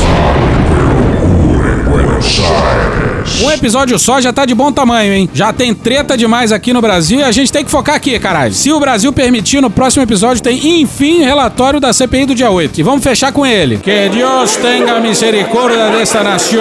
Um episódio só já tá de bom tamanho, hein? Já tem treta demais aqui no Brasil e a gente tem que focar aqui, caralho. Se o Brasil permitir, no próximo episódio tem, enfim, relatório da CPI do dia 8. E vamos fechar com ele. Que Deus tenha misericórdia desta nação.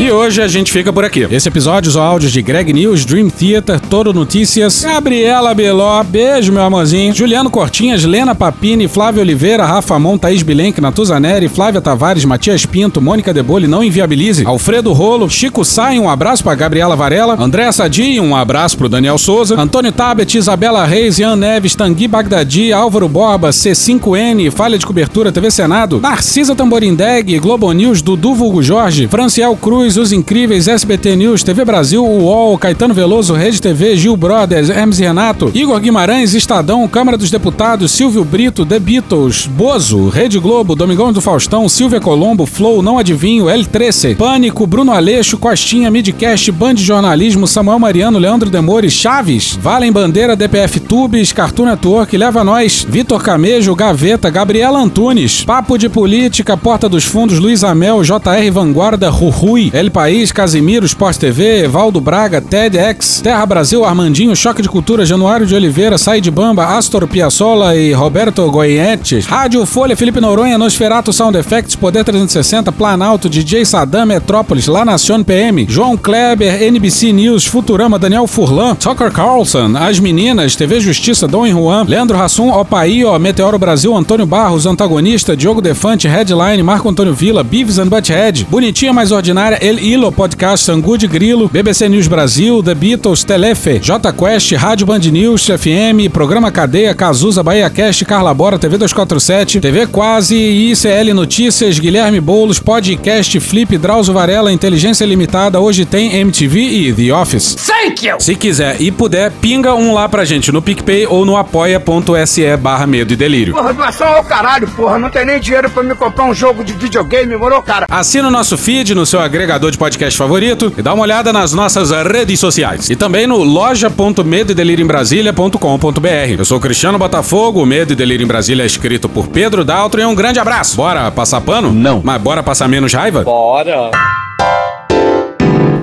E hoje a gente fica por aqui. Esse episódio usou áudios de Greg News, Dream Theater, Toro Notícias, Gabriela Beló, beijo meu amorzinho, Juliano Cortinhas, Lena Papini, Flávio Oliveira, Rafa Mon, Thaís Bilenque, Natuzaneri, Flávia Tavares, Matias Pinto, Mônica Debole, Não Inviabilize, Alfredo Rolo, Chico Sai, um abraço pra Gabriela Varela, André Sadi, um abraço pro Daniel Souza, Antônio Tabet, Isabela Reis, Ian Neves, Tangui Bagdadi, Álvaro Borba, C5N, Falha de Cobertura, TV Senado, Narcisa Tamborindeg, Globo News, Dudu Vulgo Jorge, Franciel Cruz, Os Incríveis, SBT News, TV Brasil, UOL, Caetano Veloso, Rede TV, Gil Brothers, Hermes Renato, Igor Guimarães, Estadão, Câmara dos Deputados, Silvio Brito, The Beatles, Bozo, Rede Globo, Domingão do Faustão, Silvia Colombo, Flow, Não Adivinho, L13, Pânico, Bruno Aleixo, Costinha, Midcast, Band de Jornalismo, Samuel Mariano, Leandro Demores, Chaves, Valem Bandeira, DPF Tubes, Cartoon Network, Leva Nós, Vitor Camejo, Gaveta, Gabriela Antunes, Papo de Política, Porta dos Fundos, Luiz Amel, JR Vanguarda, Rui, El País, Casimiro, Sport TV, Evaldo Braga, TEDx, Terra Brasil, Armandinho, Choque de Cultura, Januário de Oliveira, Said Bamba, Astor Piazzolla e Roberto Goyetes, Rádio Folha, Felipe Noronha, Nosferato Sound Effects, Poder 360, Planalto, DJ Sadam, Metrópolis, La Nacion PM, João Kleber, NBC News, Futurama, Daniel Furlan, Tucker Carlson, As Meninas, TV Justiça, Dom Juan, Leandro Hassum, Opaí, Meteoro Brasil, Antônio Barros, Antagonista, Diogo Defante, Headline, Marco Antônio Vila, Beavis and Butthead, Bonitinha Mais Ordinária, El Ilo Podcast, Angu de Grilo, BBC News Brasil, The Beatles, Telefe, J Quest, Rádio Band News, FM, Programa Cadeia, Cazuza, Bahia Cast, Carla Bora, TV 247, TV Quase, ICL Notícias, Guilherme Boulos, Podcast, Flip, Drauzio Varela, Inteligência Limitada, hoje tem MTV e The Office.
Thank you!
Se quiser e puder, pinga um lá pra gente no PicPay ou no apoia.se barra medo e delírio.
Porra, doação ao caralho, porra. Não tem nem dinheiro pra me comprar um jogo de videogame, moro, cara?
Assina o nosso feed no seu agregador de podcast favorito e dá uma olhada nas nossas redes sociais. E também no loja.medoedelirioembrasilha.com.br. Eu sou Cristiano Botafogo, o Medo e Delírio em Brasília é escrito por Pedro Daltro e um grande abraço. Bora passar pano? Não. Mas bora passar menos raiva?
Bora.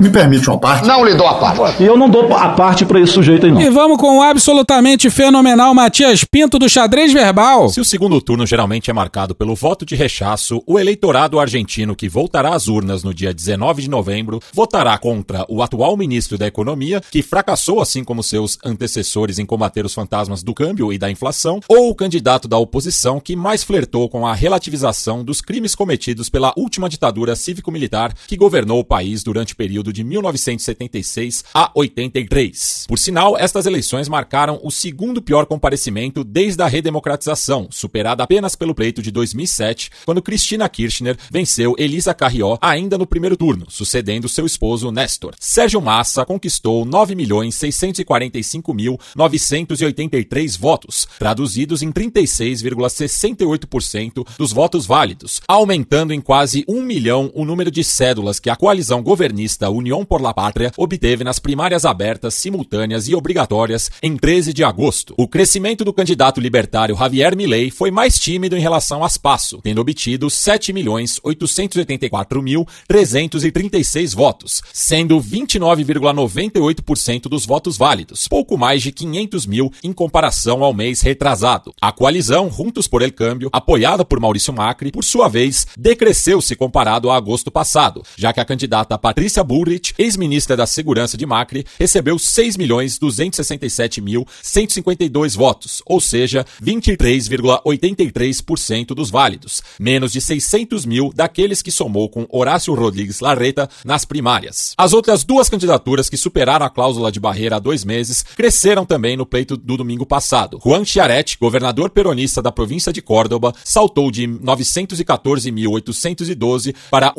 Me permite uma parte?
Não lhe dou a parte.
E eu não dou a parte pra esse sujeito aí, não.
E vamos com o absolutamente fenomenal Matias Pinto do Xadrez Verbal.
Se o segundo turno geralmente é marcado pelo voto de rechaço, o eleitorado argentino que voltará às urnas no dia 19 de novembro votará contra o atual ministro da Economia, que fracassou assim como seus antecessores em combater os fantasmas do câmbio e da inflação, ou o candidato da oposição que mais flertou com a relativização dos crimes cometidos pela última ditadura cívico-militar que governou o país durante o período de 1976 a 83. Por sinal, estas eleições marcaram o segundo pior comparecimento desde a redemocratização, superada apenas pelo pleito de 2007, quando Cristina Kirchner venceu Elisa Carrió ainda no primeiro turno, sucedendo seu esposo Néstor. Sérgio Massa conquistou 9.645.983 votos, traduzidos em 36,68% dos votos válidos, aumentando em quase um milhão o número de cédulas que a coalizão governista União por la Pátria obteve nas primárias abertas, simultâneas e obrigatórias em 13 de agosto. O crescimento do candidato libertário Javier Milei foi mais tímido em relação a Espaço, tendo obtido 7.884.336 votos, sendo 29,98% dos votos válidos, pouco mais de 500 mil em comparação ao mês retrasado. A coalizão Juntos por el Câmbio, apoiada por Maurício Macri, por sua vez, decresceu se comparado a agosto passado, já que a candidata Patrícia Ex-ministra da Segurança de Macri, recebeu 6.267.152 votos, ou seja, 23,83% dos válidos, menos de 600 mil daqueles que somou com Horácio Rodrigues Larreta nas primárias. As outras duas candidaturas que superaram a cláusula de barreira há dois meses cresceram também no pleito do domingo passado. Juan Chiaretti, governador peronista da província de Córdoba, saltou de 914.812 para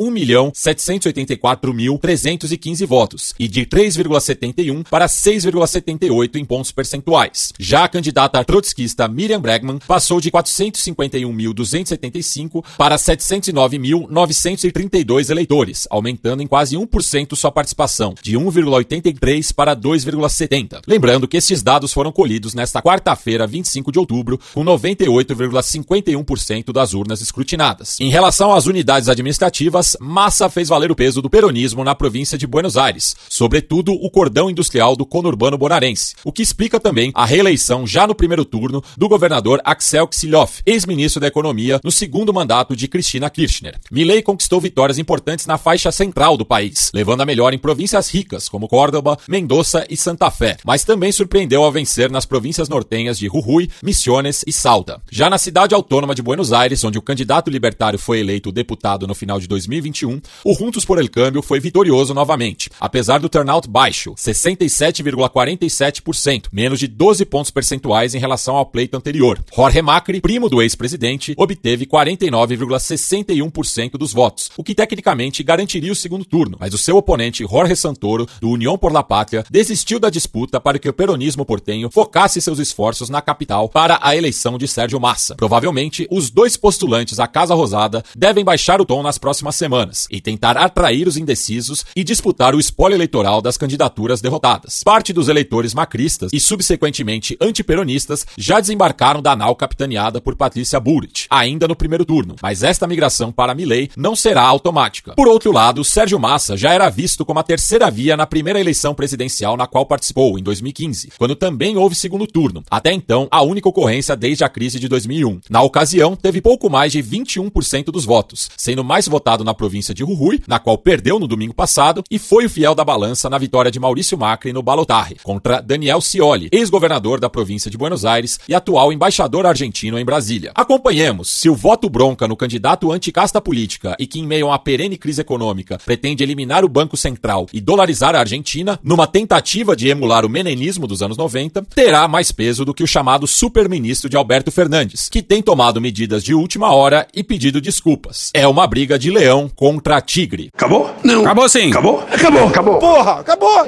1.784.315 votos e de 3,71 para 6,78 em pontos percentuais. Já a candidata trotskista Miriam Bregman passou de 451.275 para 709.932 eleitores, aumentando em quase 1% sua participação, de 1,83 para 2,70. Lembrando que esses dados foram colhidos nesta quarta-feira, 25 de outubro, com 98,51% das urnas escrutinadas. Em relação às unidades administrativas, Massa fez valer o peso do peronismo na província de Buenos Aires, sobretudo o cordão industrial do conurbano bonaerense, o que explica também a reeleição já no primeiro turno do governador Axel Kicillof, ex-ministro da Economia, no segundo mandato de Cristina Kirchner. Milley conquistou vitórias importantes na faixa central do país, levando a melhor em províncias ricas como Córdoba, Mendoza e Santa Fé, mas também surpreendeu ao vencer nas províncias nortenhas de Jujuy, Misiones e Salta. Já na cidade autônoma de Buenos Aires, onde o candidato libertário foi eleito deputado no final de 2021, o Juntos por el Câmbio foi vitorioso novamente, apesar do turnout baixo, 67,47%, menos de 12 pontos percentuais em relação ao pleito anterior. Jorge Macri, primo do ex-presidente, obteve 49,61% dos votos, o que tecnicamente garantiria o segundo turno, mas o seu oponente Jorge Santoro, do União por la Pátria, desistiu da disputa para que o peronismo portenho focasse seus esforços na capital para a eleição de Sérgio Massa. Provavelmente, os dois postulantes à Casa Rosada devem baixar o tom nas próximas semanas e tentar atrair os indecisos e disputar o espólio eleitoral das candidaturas derrotadas. Parte dos eleitores macristas e, subsequentemente, antiperonistas já desembarcaram da nau capitaneada por Patrícia Bullrich, ainda no primeiro turno, mas esta migração para Milley não será automática. Por outro lado, Sérgio Massa já era visto como a terceira via na primeira eleição presidencial na qual participou, em 2015, quando também houve segundo turno, até então a única ocorrência desde a crise de 2001. Na ocasião, teve pouco mais de 21% dos votos, sendo mais votado na província de Jujuy, na qual perdeu no domingo passado, e foi o fiel da balança na vitória de Maurício Macri no Balotarre, contra Daniel Scioli, ex-governador da província de Buenos Aires e atual embaixador argentino em Brasília. Acompanhemos se o voto bronca no candidato anticasta política e que, em meio a uma perene crise econômica, pretende eliminar o Banco Central e dolarizar a Argentina, numa tentativa de emular o menenismo dos anos 90, terá mais peso do que o chamado super-ministro de Alberto Fernandes, que tem tomado medidas de última hora e pedido desculpas. É uma briga de leão contra tigre.
Acabou?
Não. Acabou sim.
Acabou? Acabou. Acabou.
Porra, acabou!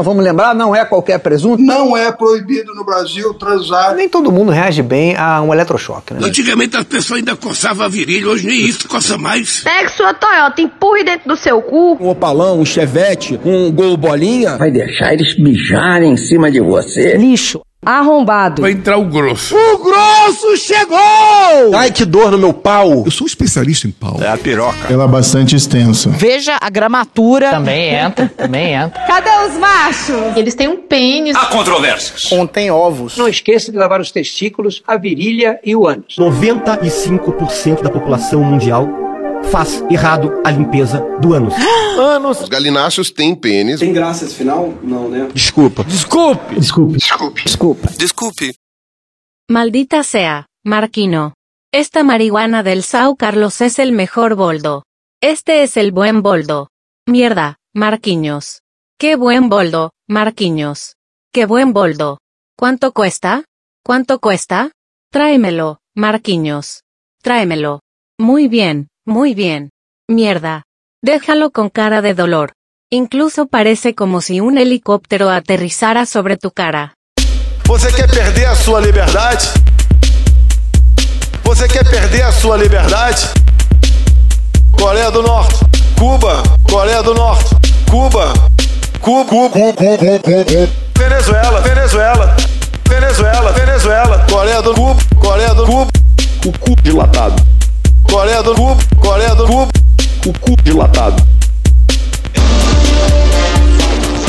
vamos lembrar, não é qualquer presunto.
Não é proibido no Brasil transar.
Nem todo mundo reage bem a um eletrochoque, né?
Antigamente as pessoas ainda coçavam a virilha, hoje nem isso coça mais.
Pega sua Toyota, empurre dentro do seu cu.
Um opalão, um chevette, um gol bolinha.
Vai deixar eles mijarem em cima de você.
Lixo. Arrombado.
Vai entrar o grosso.
O grosso chegou!
Ai, que dor no meu pau.
Eu sou especialista em pau.
É a piroca.
Ela é bastante extensa.
Veja a gramatura.
Também entra, também entra.
Cadê os machos? Eles têm um pênis.
Há controvérsias.
Contém ovos.
Não esqueça de lavar os testículos, a virilha e o ânus.
95% da população mundial faz errado a limpeza do ânus.
Anos.
Os galináceos têm pênis.
Tem graça esse final? Não, né?
Desculpa.
Desculpe.
Desculpe.
Desculpe.
Desculpa.
Desculpe.
Maldita sea, Marquino. Esta marihuana del Sao Carlos es el mejor boldo. Este es el buen boldo. Mierda, Marquinhos. Qué buen boldo, Marquinhos. Qué buen boldo. ¿Cuánto cuesta? ¿Cuánto cuesta? Tráemelo, Marquinhos. Tráemelo. Muy bien, muy bien. Mierda. Déjalo con cara de dolor. Incluso parece como si un helicóptero aterrizara sobre tu cara.
Você quer perder a sua liberdade? Você quer perder a sua liberdade? Coreia do Norte, Cuba, Coreia do Norte, Cuba, Cuba, Cuba, Cuba, Cuba, Cuba. Venezuela, Venezuela, Venezuela, Venezuela, Coreia do Cuba, Coreia do Cuba,
o cu dilatado,
Coreia do Cuba, Coreia do Cuba,
o cu dilatado.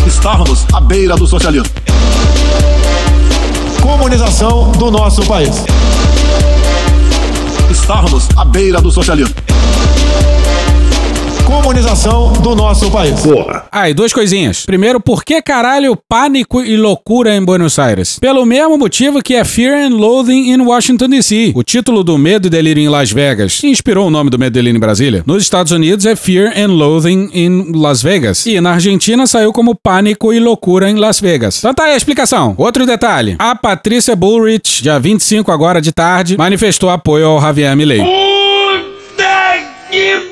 Estávamos à beira do socialismo. Comunização do nosso país. Estávamos à beira do socialismo. Comunização do nosso país.
Porra. Aí, duas coisinhas. Primeiro, por que caralho pânico e loucura em Buenos Aires? Pelo mesmo motivo que é Fear and Loathing in Washington DC. O título do Medo e Delírio em Las Vegas que inspirou o nome do Medo e Delírio em Brasília. Nos Estados Unidos é Fear and Loathing in Las Vegas. E na Argentina saiu como Pânico e Loucura em Las Vegas. Então tá aí a explicação. Outro detalhe. A Patrícia Bullrich, dia 25 agora de tarde, manifestou apoio ao Javier Milei.
Puta que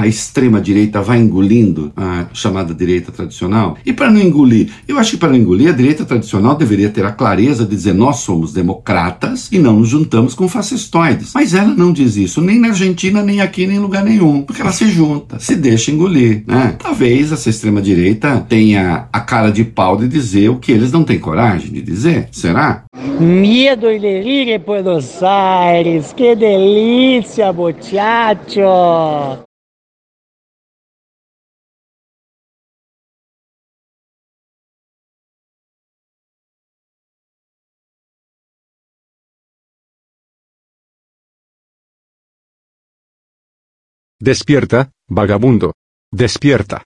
a extrema-direita vai engolindo a chamada direita tradicional. E para não engolir, eu acho que para não engolir, a direita tradicional deveria ter a clareza de dizer nós somos democratas e não nos juntamos com fascistoides. Mas ela não diz isso, nem na Argentina, nem aqui, nem em lugar nenhum. Porque ela se junta, se deixa engolir. Né? Talvez essa extrema-direita tenha a cara de pau de dizer o que eles não têm coragem de dizer. Será?
Miedo y delirio en Buenos Aires. ¡Qué delicia, muchacho!
Despierta, vagabundo. Despierta.